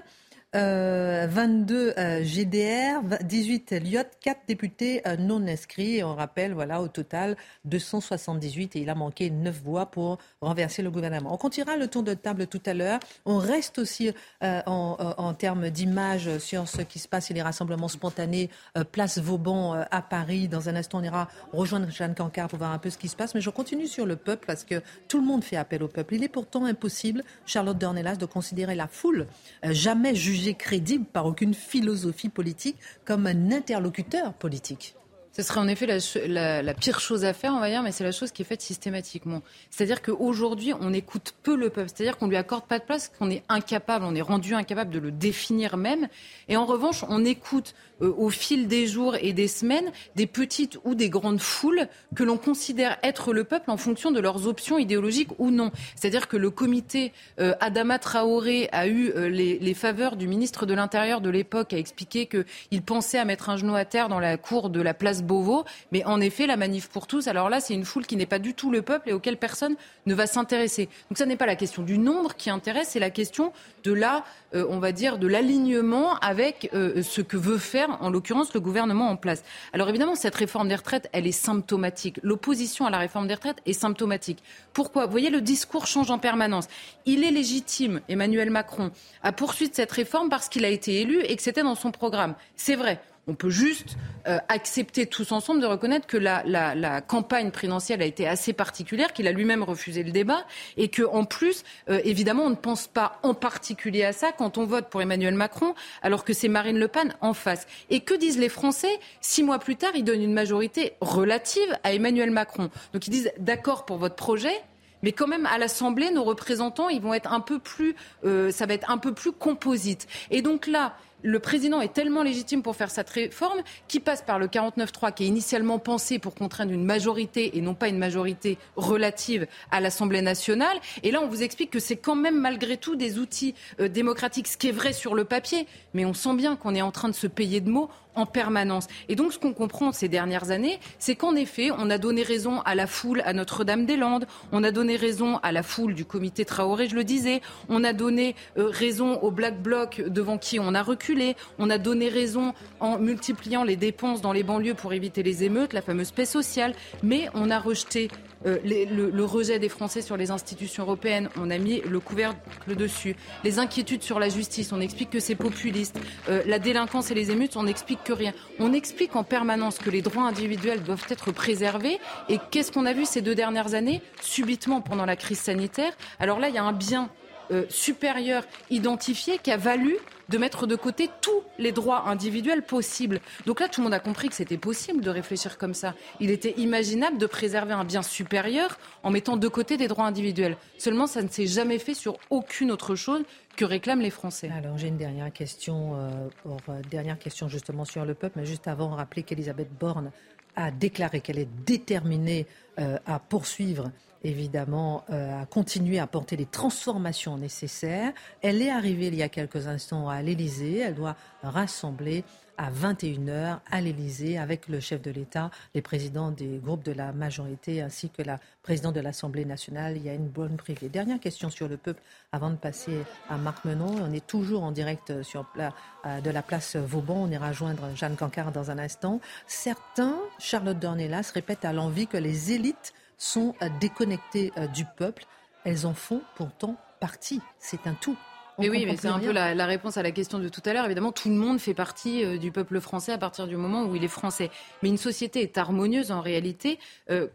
22 GDR, 18 LIOT, 4 députés euh, non inscrits. Et on rappelle, voilà, au total, 278 et il a manqué 9 voix pour renverser le gouvernement. On continuera le tour de table tout à l'heure. On reste aussi euh, en, euh, en, termes d'image sur ce qui se passe et les rassemblements spontanés. place Vauban à Paris. Dans un instant, on ira rejoindre Jeanne Cancard pour voir un peu ce qui se passe. Mais je continue sur le peuple parce que tout le monde fait appel au peuple. Il est pourtant impossible, Charlotte Dornelas, de considérer la foule jamais jugée crédible par aucune philosophie politique comme un interlocuteur politique. Ce serait en effet la, pire chose à faire, on va dire, mais c'est la chose qui est faite systématiquement. C'est-à-dire qu'aujourd'hui, on écoute peu le peuple. C'est-à-dire qu'on lui accorde pas de place, qu'on est incapable, on est rendu incapable de le définir même. Et en revanche, on écoute euh, au fil des jours et des semaines des petites ou des grandes foules que l'on considère être le peuple en fonction de leurs options idéologiques ou non. C'est-à-dire que le comité euh, Adama Traoré a eu euh, les, faveurs du ministre de l'Intérieur de l'époque, a expliqué qu'il pensait à mettre un genou à terre dans la cour de la place Beauvau. Mais en effet, la manif pour tous, alors là, c'est une foule qui n'est pas du tout le peuple et auquel personne ne va s'intéresser. Donc ça n'est pas la question du nombre qui intéresse, c'est la question de la, on va dire, de l'alignement avec ce que veut faire en l'occurrence le gouvernement en place. Alors évidemment, cette réforme des retraites, elle est symptomatique. L'opposition à la réforme des retraites est symptomatique. Pourquoi? Vous voyez, le discours change en permanence. Il est légitime, Emmanuel Macron, à poursuivre cette réforme parce qu'il a été élu et que c'était dans son programme. C'est vrai. On peut juste euh, accepter tous ensemble de reconnaître que la, campagne présidentielle a été assez particulière, qu'il a lui-même refusé le débat et que, en plus, euh, évidemment, on ne pense pas en particulier à ça quand on vote pour Emmanuel Macron, alors que c'est Marine Le Pen en face. Et que disent les Français Six mois plus tard, ils donnent une majorité relative à Emmanuel Macron. Donc ils disent d'accord pour votre projet, mais quand même à l'Assemblée, nos représentants, ils vont être un peu plus, euh, ça va être un peu plus composite. Et donc là, le président est tellement légitime pour faire cette réforme qui passe par le 49-3 qui est initialement pensé pour contraindre une majorité et non pas une majorité relative à l'Assemblée nationale. Et là, on vous explique que c'est quand même malgré tout des outils euh, démocratiques, ce qui est vrai sur le papier, mais on sent bien qu'on est en train de se payer de mots en permanence. Et donc, ce qu'on comprend ces dernières années, c'est qu'en effet, on a donné raison à la foule à Notre-Dame-des-Landes, on a donné raison à la foule du comité Traoré, je le disais, on a donné euh, raison au Black Bloc devant qui on a reculé. On a donné raison en multipliant les dépenses dans les banlieues pour éviter les émeutes, la fameuse paix sociale. Mais on a rejeté euh, le, rejet des Français sur les institutions européennes, on a mis le couvercle dessus. Les inquiétudes sur la justice, on explique que c'est populiste. Euh, la délinquance et les émeutes, on n'explique On explique en permanence que les droits individuels doivent être préservés. Et qu'est-ce qu'on a vu ces deux dernières années Subitement, pendant la crise sanitaire, alors là, il y a un bien euh, supérieur identifié qui a valu de mettre de côté tous les droits individuels possibles. Donc là, tout le monde a compris que c'était possible de réfléchir comme ça. Il était imaginable de préserver un bien supérieur en mettant de côté des droits individuels. Seulement, ça ne s'est jamais fait sur aucune autre chose que réclament les Français. Alors j'ai une dernière question, euh, euh, dernière question justement sur le peuple, mais juste avant, rappeler qu'Elisabeth Borne a déclaré qu'elle est déterminée à poursuivre évidemment, euh, à continuer à porter les transformations nécessaires. Elle est arrivée il y a quelques instants à l'Élysée. Elle doit rassembler à 21h à l'Élysée avec le chef de l'État, les présidents des groupes de la majorité ainsi que la présidente de l'Assemblée nationale. Il y a une bonne privée. Dernière question sur le peuple avant de passer à Marc Menon. On est toujours en direct sur euh, de la place Vauban. On ira rejoindre Jeanne Cancard dans un instant. Certains, Charlotte Dornelas, répètent à l'envie que les élites sont euh, déconnectées euh, du peuple. Elles en font pourtant partie. C'est un tout. mais oui, mais c'est un peu la, réponse à la question de tout à l'heure. Évidemment, tout le monde fait partie euh, du peuple français à partir du moment où il est français. Mais une société est harmonieuse en réalité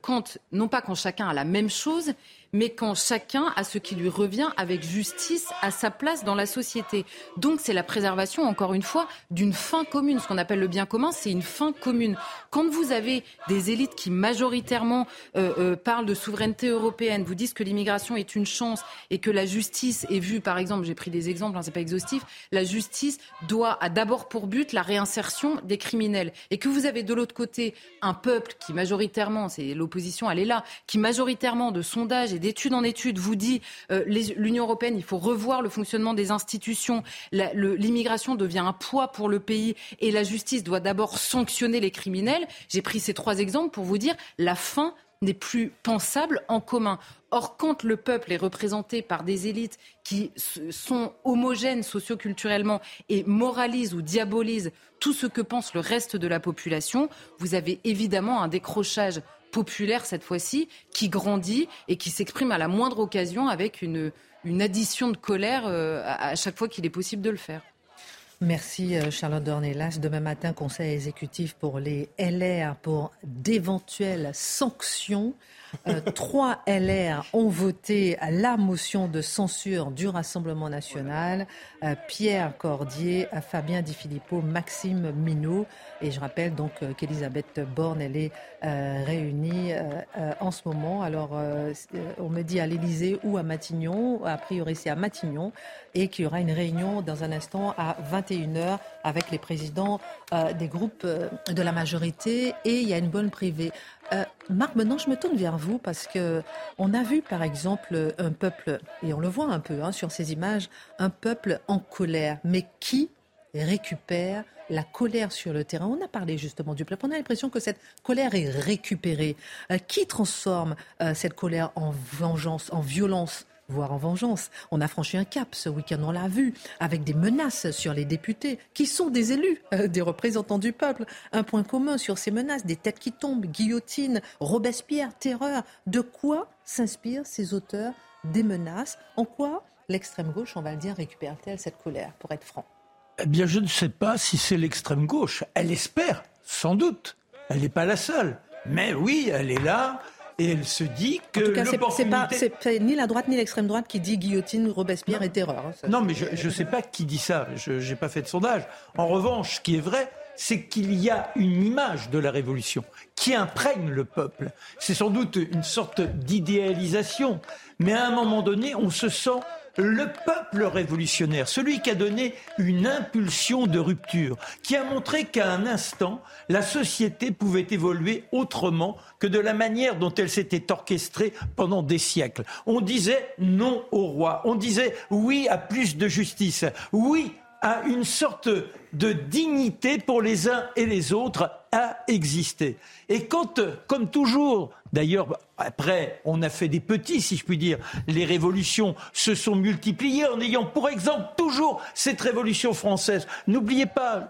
quand, non pas quand chacun a la même chose, mais quand chacun a ce qui lui revient avec justice à sa place dans la société. Donc c'est la préservation, encore une fois, d'une fin commune. Ce qu'on appelle le bien commun, c'est une fin commune. Quand vous avez des élites qui majoritairement euh, euh, parlent de souveraineté européenne, vous disent que l'immigration est une chance et que la justice est vue, par exemple, j'ai pris des exemples, hein, c'est pas exhaustif, la justice doit a d'abord pour but la réinsertion des criminels et que vous avez de l'autre côté un peuple qui majoritairement, c'est l'opposition, elle est là, qui majoritairement de sondages et d'étude en étude vous dit euh, l'Union européenne, il faut revoir le fonctionnement des institutions, l'immigration devient un poids pour le pays et la justice doit d'abord sanctionner les criminels. J'ai pris ces trois exemples pour vous dire la fin n'est plus pensable en commun. Or, quand le peuple est représenté par des élites qui sont homogènes socioculturellement et moralisent ou diabolisent tout ce que pense le reste de la population, vous avez évidemment un décrochage populaire cette fois-ci, qui grandit et qui s'exprime à la moindre occasion avec une, une addition de colère euh, à chaque fois qu'il est possible de le faire. Merci euh, Charlotte Dornelas. Demain matin, conseil exécutif pour les LR pour d'éventuelles sanctions euh, trois LR ont voté la motion de censure du Rassemblement national. Euh, Pierre Cordier, Fabien Di Filippo, Maxime Minot. Et je rappelle donc euh, qu'Elisabeth Borne, elle est réunie en ce moment. Alors, on me dit à l'Élysée ou à Matignon. A priori, c'est à Matignon. Et qu'il y aura une réunion dans un instant à 21h avec les présidents des groupes de la majorité. Et il y a une bonne privée. Euh, Marc, maintenant je me tourne vers vous parce que on a vu par exemple un peuple, et on le voit un peu hein, sur ces images, un peuple en colère, mais qui récupère la colère sur le terrain? On a parlé justement du peuple. On a l'impression que cette colère est récupérée. Euh, qui transforme euh, cette colère en vengeance, en violence voire en vengeance. On a franchi un cap ce week-end, on l'a vu, avec des menaces sur les députés, qui sont des élus, euh, des représentants du peuple. Un point commun sur ces menaces, des têtes qui tombent, guillotine, Robespierre, terreur. De quoi s'inspirent ces auteurs des menaces? En quoi l'extrême gauche, on va le dire, récupère-t-elle cette colère, pour être franc? Eh bien, je ne sais pas si c'est l'extrême gauche. Elle espère, sans doute. Elle n'est pas la seule. Mais oui, elle est là et elle se dit que. En tout cas, c'est ni la droite ni l'extrême droite qui dit guillotine, Robespierre et terreur. Hein, non, mais je ne sais pas qui dit ça. Je n'ai pas fait de sondage. En revanche, ce qui est vrai, c'est qu'il y a une image de la révolution qui imprègne le peuple. C'est sans doute une sorte d'idéalisation, mais à un moment donné, on se sent le peuple révolutionnaire, celui qui a donné une impulsion de rupture, qui a montré qu'à un instant, la société pouvait évoluer autrement que de la manière dont elle s'était orchestrée pendant des siècles. On disait non au roi, on disait oui à plus de justice, oui à une sorte de dignité pour les uns et les autres a existé. Et quand, comme toujours, d'ailleurs, après, on a fait des petits, si je puis dire, les révolutions se sont multipliées en ayant, pour exemple, toujours cette révolution française. N'oubliez pas,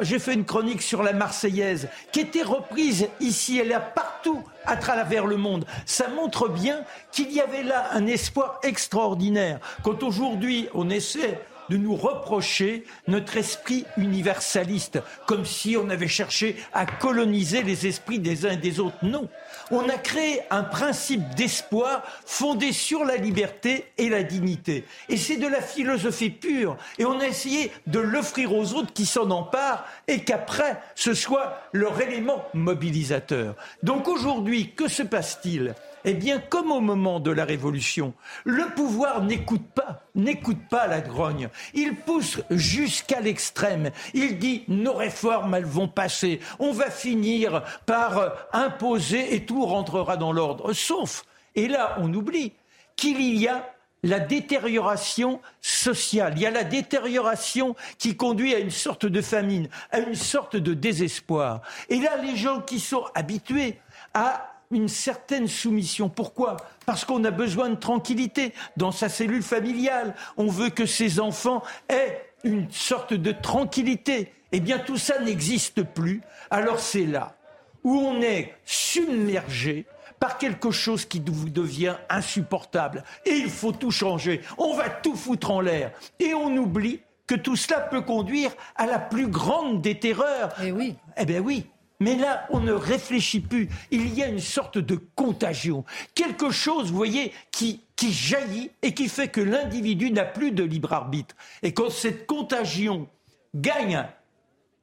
j'ai fait une chronique sur la Marseillaise, qui était reprise ici et là, partout à travers le monde. Ça montre bien qu'il y avait là un espoir extraordinaire. Quand aujourd'hui on essaie de nous reprocher notre esprit universaliste, comme si on avait cherché à coloniser les esprits des uns et des autres. Non. On a créé un principe d'espoir fondé sur la liberté et la dignité. Et c'est de la philosophie pure. Et on a essayé de l'offrir aux autres qui s'en emparent et qu'après, ce soit leur élément mobilisateur. Donc aujourd'hui, que se passe-t-il? Eh bien, comme au moment de la Révolution, le pouvoir n'écoute pas, n'écoute pas la grogne. Il pousse jusqu'à l'extrême. Il dit nos réformes, elles vont passer. On va finir par euh, imposer et tout rentrera dans l'ordre. Sauf, et là, on oublie qu'il y a la détérioration sociale, il y a la détérioration qui conduit à une sorte de famine, à une sorte de désespoir. Et là, les gens qui sont habitués à une certaine soumission. Pourquoi? Parce qu'on a besoin de tranquillité dans sa cellule familiale. On veut que ses enfants aient une sorte de tranquillité. Eh bien, tout ça n'existe plus. Alors c'est là où on est submergé par quelque chose qui vous devient insupportable. Et il faut tout changer. On va tout foutre en l'air. Et on oublie que tout cela peut conduire à la plus grande des terreurs. Eh oui. Eh bien oui. Mais là, on ne réfléchit plus. Il y a une sorte de contagion. Quelque chose, vous voyez, qui, qui jaillit et qui fait que l'individu n'a plus de libre arbitre. Et quand cette contagion gagne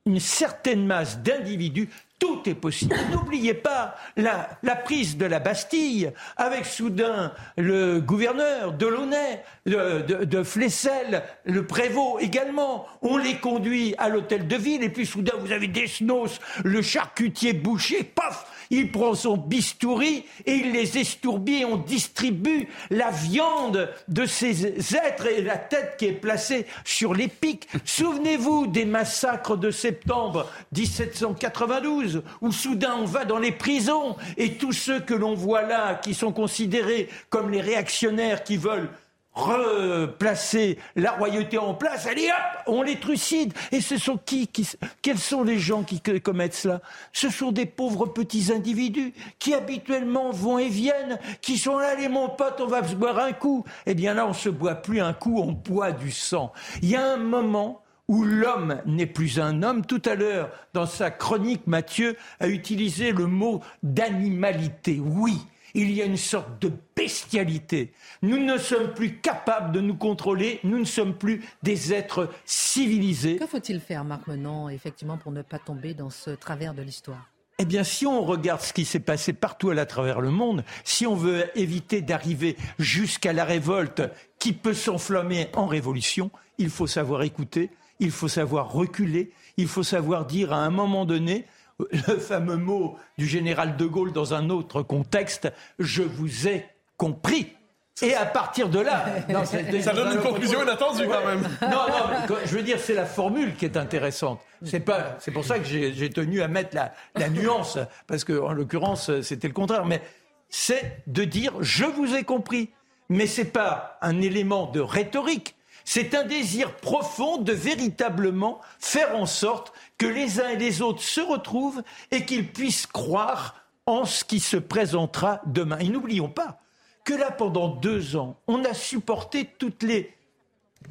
une certaine masse d'individus, tout est possible. N'oubliez pas la, prise de la Bastille avec soudain le gouverneur Delaunay, de, de, de Flessel, le prévôt également. On les conduit à l'hôtel de ville et puis soudain vous avez Desnos, le charcutier boucher, paf il prend son bistouri et il les estourbit. On distribue la viande de ces êtres et la tête qui est placée sur les pics. Souvenez-vous des massacres de septembre 1792 où soudain on va dans les prisons et tous ceux que l'on voit là qui sont considérés comme les réactionnaires qui veulent replacer la royauté en place, allez hop, on les trucide. Et ce sont qui, qui Quels sont les gens qui commettent cela? Ce sont des pauvres petits individus qui habituellement vont et viennent, qui sont là, les mon pote, on va se boire un coup. Eh bien là, on se boit plus un coup, on boit du sang. Il y a un moment où l'homme n'est plus un homme. Tout à l'heure, dans sa chronique, Mathieu a utilisé le mot d'animalité. Oui, il y a une sorte de bestialité. Nous ne sommes plus capables de nous contrôler, nous ne sommes plus des êtres civilisés. Que faut-il faire, Marc Menon, effectivement, pour ne pas tomber dans ce travers de l'histoire? Eh bien, si on regarde ce qui s'est passé partout à travers le monde, si on veut éviter d'arriver jusqu'à la révolte qui peut s'enflammer en révolution, il faut savoir écouter, il faut savoir reculer, il faut savoir dire à un moment donné, le fameux mot du général de Gaulle dans un autre contexte, je vous ai compris. Et à partir de là, ça donne une conclusion inattendue quand même. Non, non, je veux dire, c'est la formule qui est intéressante. C'est pas, c'est pour ça que j'ai tenu à mettre la, la nuance, parce que en l'occurrence, c'était le contraire. Mais c'est de dire, je vous ai compris. Mais c'est pas un élément de rhétorique. C'est un désir profond de véritablement faire en sorte que les uns et les autres se retrouvent et qu'ils puissent croire en ce qui se présentera demain. Et n'oublions pas que là, pendant deux ans, on a supporté toutes les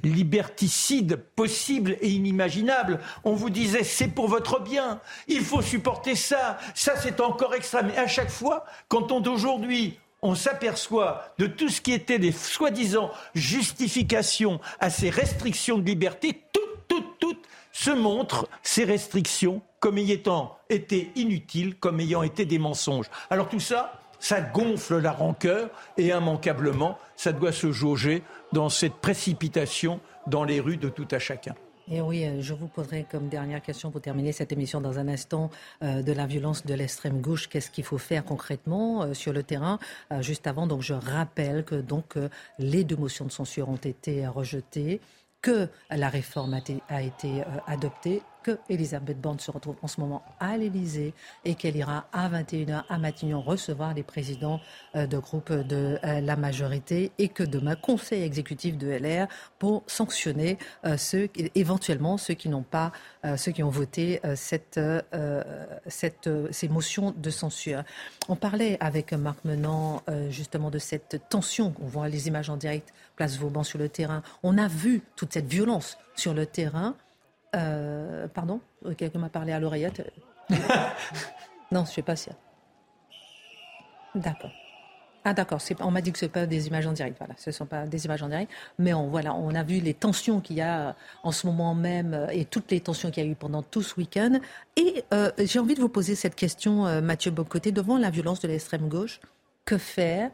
liberticides possibles et inimaginables. On vous disait c'est pour votre bien, il faut supporter ça, ça c'est encore extrême. Et à chaque fois, quand on d'aujourd'hui on s'aperçoit de tout ce qui était des soi-disant justifications à ces restrictions de liberté, toutes, toutes, toutes se montrent ces restrictions comme ayant été inutiles, comme ayant été des mensonges. Alors tout ça, ça gonfle la rancœur et immanquablement, ça doit se jauger dans cette précipitation dans les rues de tout à chacun. Et oui, euh, je vous poserai comme dernière question pour terminer cette émission dans un instant euh, de la violence de l'extrême gauche. Qu'est-ce qu'il faut faire concrètement euh, sur le terrain Juste avant, je rappelle que donc les deux motions de censure ont été rejetées que la réforme a été, adoptée, que Elisabeth Borne se retrouve en ce moment à l'Élysée et qu'elle ira à 21h à Matignon recevoir les présidents euh, de groupe de euh, la majorité et que demain, conseil exécutif de LR pour sanctionner euh, éventuellement ceux qui n'ont pas, ceux qui ont voté cette, cette, ces motions de censure. On parlait avec Marc Menant justement de cette tension. On voit les images en direct, place Vauban sur le terrain. On a vu toute cette violence sur le terrain. Euh, pardon euh, Quelqu'un m'a parlé à l'oreillette Non, je ne sais pas si. D'accord. Ah d'accord, on m'a dit que ce pas des images en direct. Voilà, ce ne sont pas des images en direct. Mais on, voilà, on a vu les tensions qu'il y a euh, en ce moment même et toutes les tensions qu'il y a eu pendant tout ce week-end. Et j'ai envie de vous poser cette question, Mathieu Bocoté, devant la violence de l'extrême gauche. Que faire?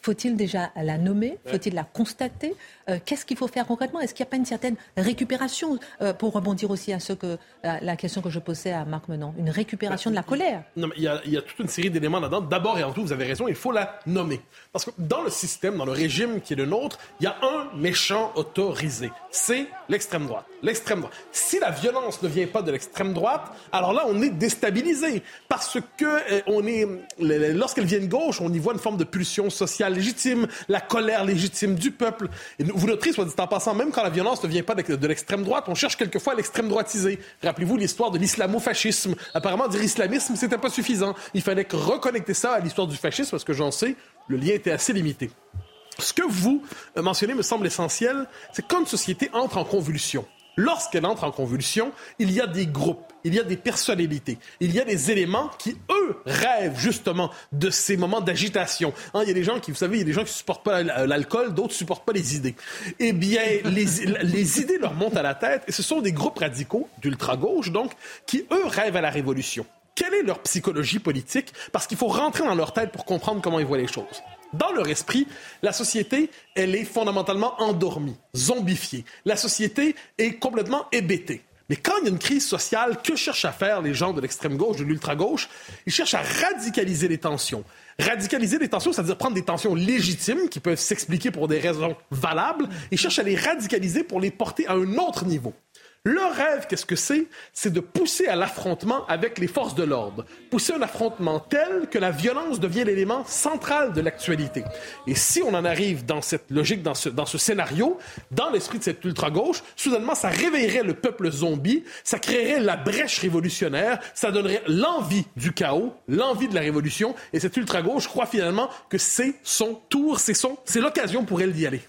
Faut-il déjà la nommer Faut-il la constater euh, Qu'est-ce qu'il faut faire concrètement Est-ce qu'il n'y a pas une certaine récupération euh, Pour rebondir aussi à ce que, la question que je posais à Marc Menon, une récupération de la colère? Non, mais il, y a, il y a toute une série d'éléments là-dedans. D'abord et avant tout, vous avez raison, il faut la nommer. Parce que dans le système, dans le régime qui est le nôtre, il y a un méchant autorisé. C'est l'extrême droite. L'extrême droite. Si la violence ne vient pas de l'extrême droite, alors là, on est déstabilisé. Parce que euh, on est, lorsqu'elle vient de gauche, on y voit une forme de pulsion sociale légitime, la colère légitime du peuple. Et vous noterez, soit dit en passant, même quand la violence ne vient pas de, l'extrême droite, on cherche quelquefois l'extrême droitisé. Rappelez-vous l'histoire de l'islamo-fascisme. Apparemment, dire islamisme, c'était pas suffisant. Il fallait reconnecter ça à l'histoire du fascisme, parce que j'en sais, le lien était assez limité. Ce que vous mentionnez me semble essentiel, c'est quand une société entre en convulsion. Lorsqu'elle entre en convulsion, il y a des groupes, il y a des personnalités, il y a des éléments qui, eux, rêvent justement de ces moments d'agitation. Hein, il y a des gens qui, vous savez, il y a des gens qui supportent pas l'alcool, d'autres supportent pas les idées. Eh bien, les, les idées leur montent à la tête et ce sont des groupes radicaux, d'ultra-gauche donc, qui, eux, rêvent à la révolution. Quelle est leur psychologie politique? Parce qu'il faut rentrer dans leur tête pour comprendre comment ils voient les choses. Dans leur esprit, la société, elle est fondamentalement endormie, zombifiée. La société est complètement hébétée. Mais quand il y a une crise sociale, que cherchent à faire les gens de l'extrême gauche, de l'ultra gauche Ils cherchent à radicaliser les tensions. Radicaliser les tensions, c'est-à-dire prendre des tensions légitimes qui peuvent s'expliquer pour des raisons valables. Ils cherchent à les radicaliser pour les porter à un autre niveau. Leur rêve, qu'est-ce que c'est? C'est de pousser à l'affrontement avec les forces de l'ordre. Pousser un affrontement tel que la violence devient l'élément central de l'actualité. Et si on en arrive dans cette logique, dans ce, dans ce scénario, dans l'esprit de cette ultra-gauche, soudainement, ça réveillerait le peuple zombie, ça créerait la brèche révolutionnaire, ça donnerait l'envie du chaos, l'envie de la révolution. Et cette ultra-gauche croit finalement que c'est son tour, c'est son, c'est l'occasion pour elle d'y aller.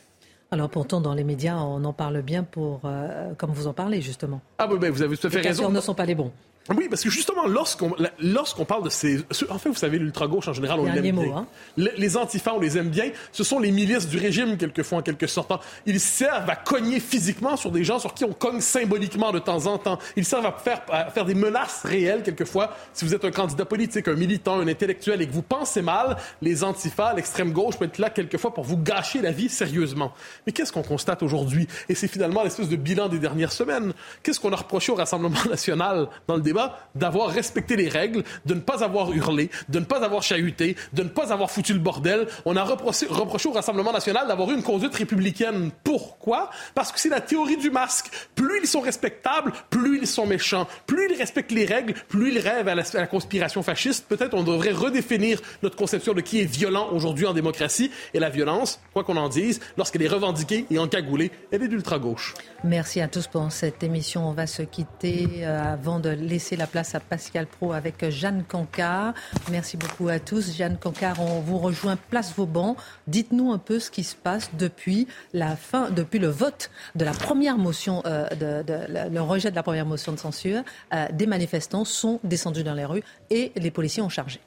Alors pourtant, dans les médias, on en parle bien pour, euh, comme vous en parlez justement. Ah oui, ben, vous avez tout à fait les raison. ne sont pas les bons. Oui, parce que justement, lorsqu'on lorsqu'on parle de ces... En fait, vous savez, l'ultra-gauche, en général, on les aime bien. Hein. Les, antifas, on les aime bien. Ce sont les milices du régime, quelquefois, en quelque sorte. Ils servent à cogner physiquement sur des gens sur qui on cogne symboliquement de temps en temps. Ils servent à faire, à faire des menaces réelles, quelquefois. Si vous êtes un candidat politique, un militant, un intellectuel, et que vous pensez mal, les antifas, l'extrême gauche peut être là, quelquefois, pour vous gâcher la vie sérieusement. Mais qu'est-ce qu'on constate aujourd'hui? Et c'est finalement l'espèce de bilan des dernières semaines. Qu'est-ce qu'on a reproché au Rassemblement national dans le débat? D'avoir respecter les règles, de ne pas avoir hurlé, de ne pas avoir chahuté, de ne pas avoir foutu le bordel. On a reproché, au Rassemblement national d'avoir eu une conduite républicaine. Pourquoi? Parce que c'est la théorie du masque. Plus ils sont respectables, plus ils sont méchants. Plus ils respectent les règles, plus ils rêvent à la, à la conspiration fasciste. Peut-être on devrait redéfinir notre conception de qui est violent aujourd'hui en démocratie. Et la violence, quoi qu'on en dise, lorsqu'elle est revendiquée et encagoulée, elle est d'ultra-gauche. Merci à tous pour cette émission. On va se quitter euh, avant de laisser la place à Pascal Pro avec Jeanne Cancard. Merci beaucoup à tous. Jeanne Cancard, on vous rejoint place Vauban. Dites-nous un peu ce qui se passe depuis la fin, depuis le vote de la première motion, euh, le rejet de la première motion de censure. Euh, des manifestants sont descendus dans les rues et les policiers ont chargé.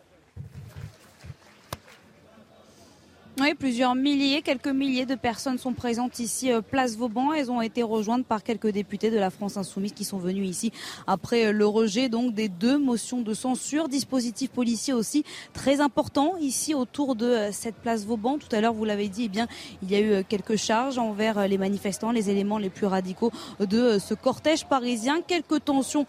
Oui, plusieurs milliers, quelques milliers de personnes sont présentes ici, euh, place Vauban. Elles ont été rejointes par quelques députés de la France Insoumise qui sont venus ici après euh, le rejet donc des deux motions de censure. Dispositif policier aussi très important ici autour de euh, cette place Vauban. Tout à l'heure, vous l'avez dit, eh bien, il y a eu quelques charges envers les manifestants, les éléments les plus radicaux de ce cortège parisien. Quelques tensions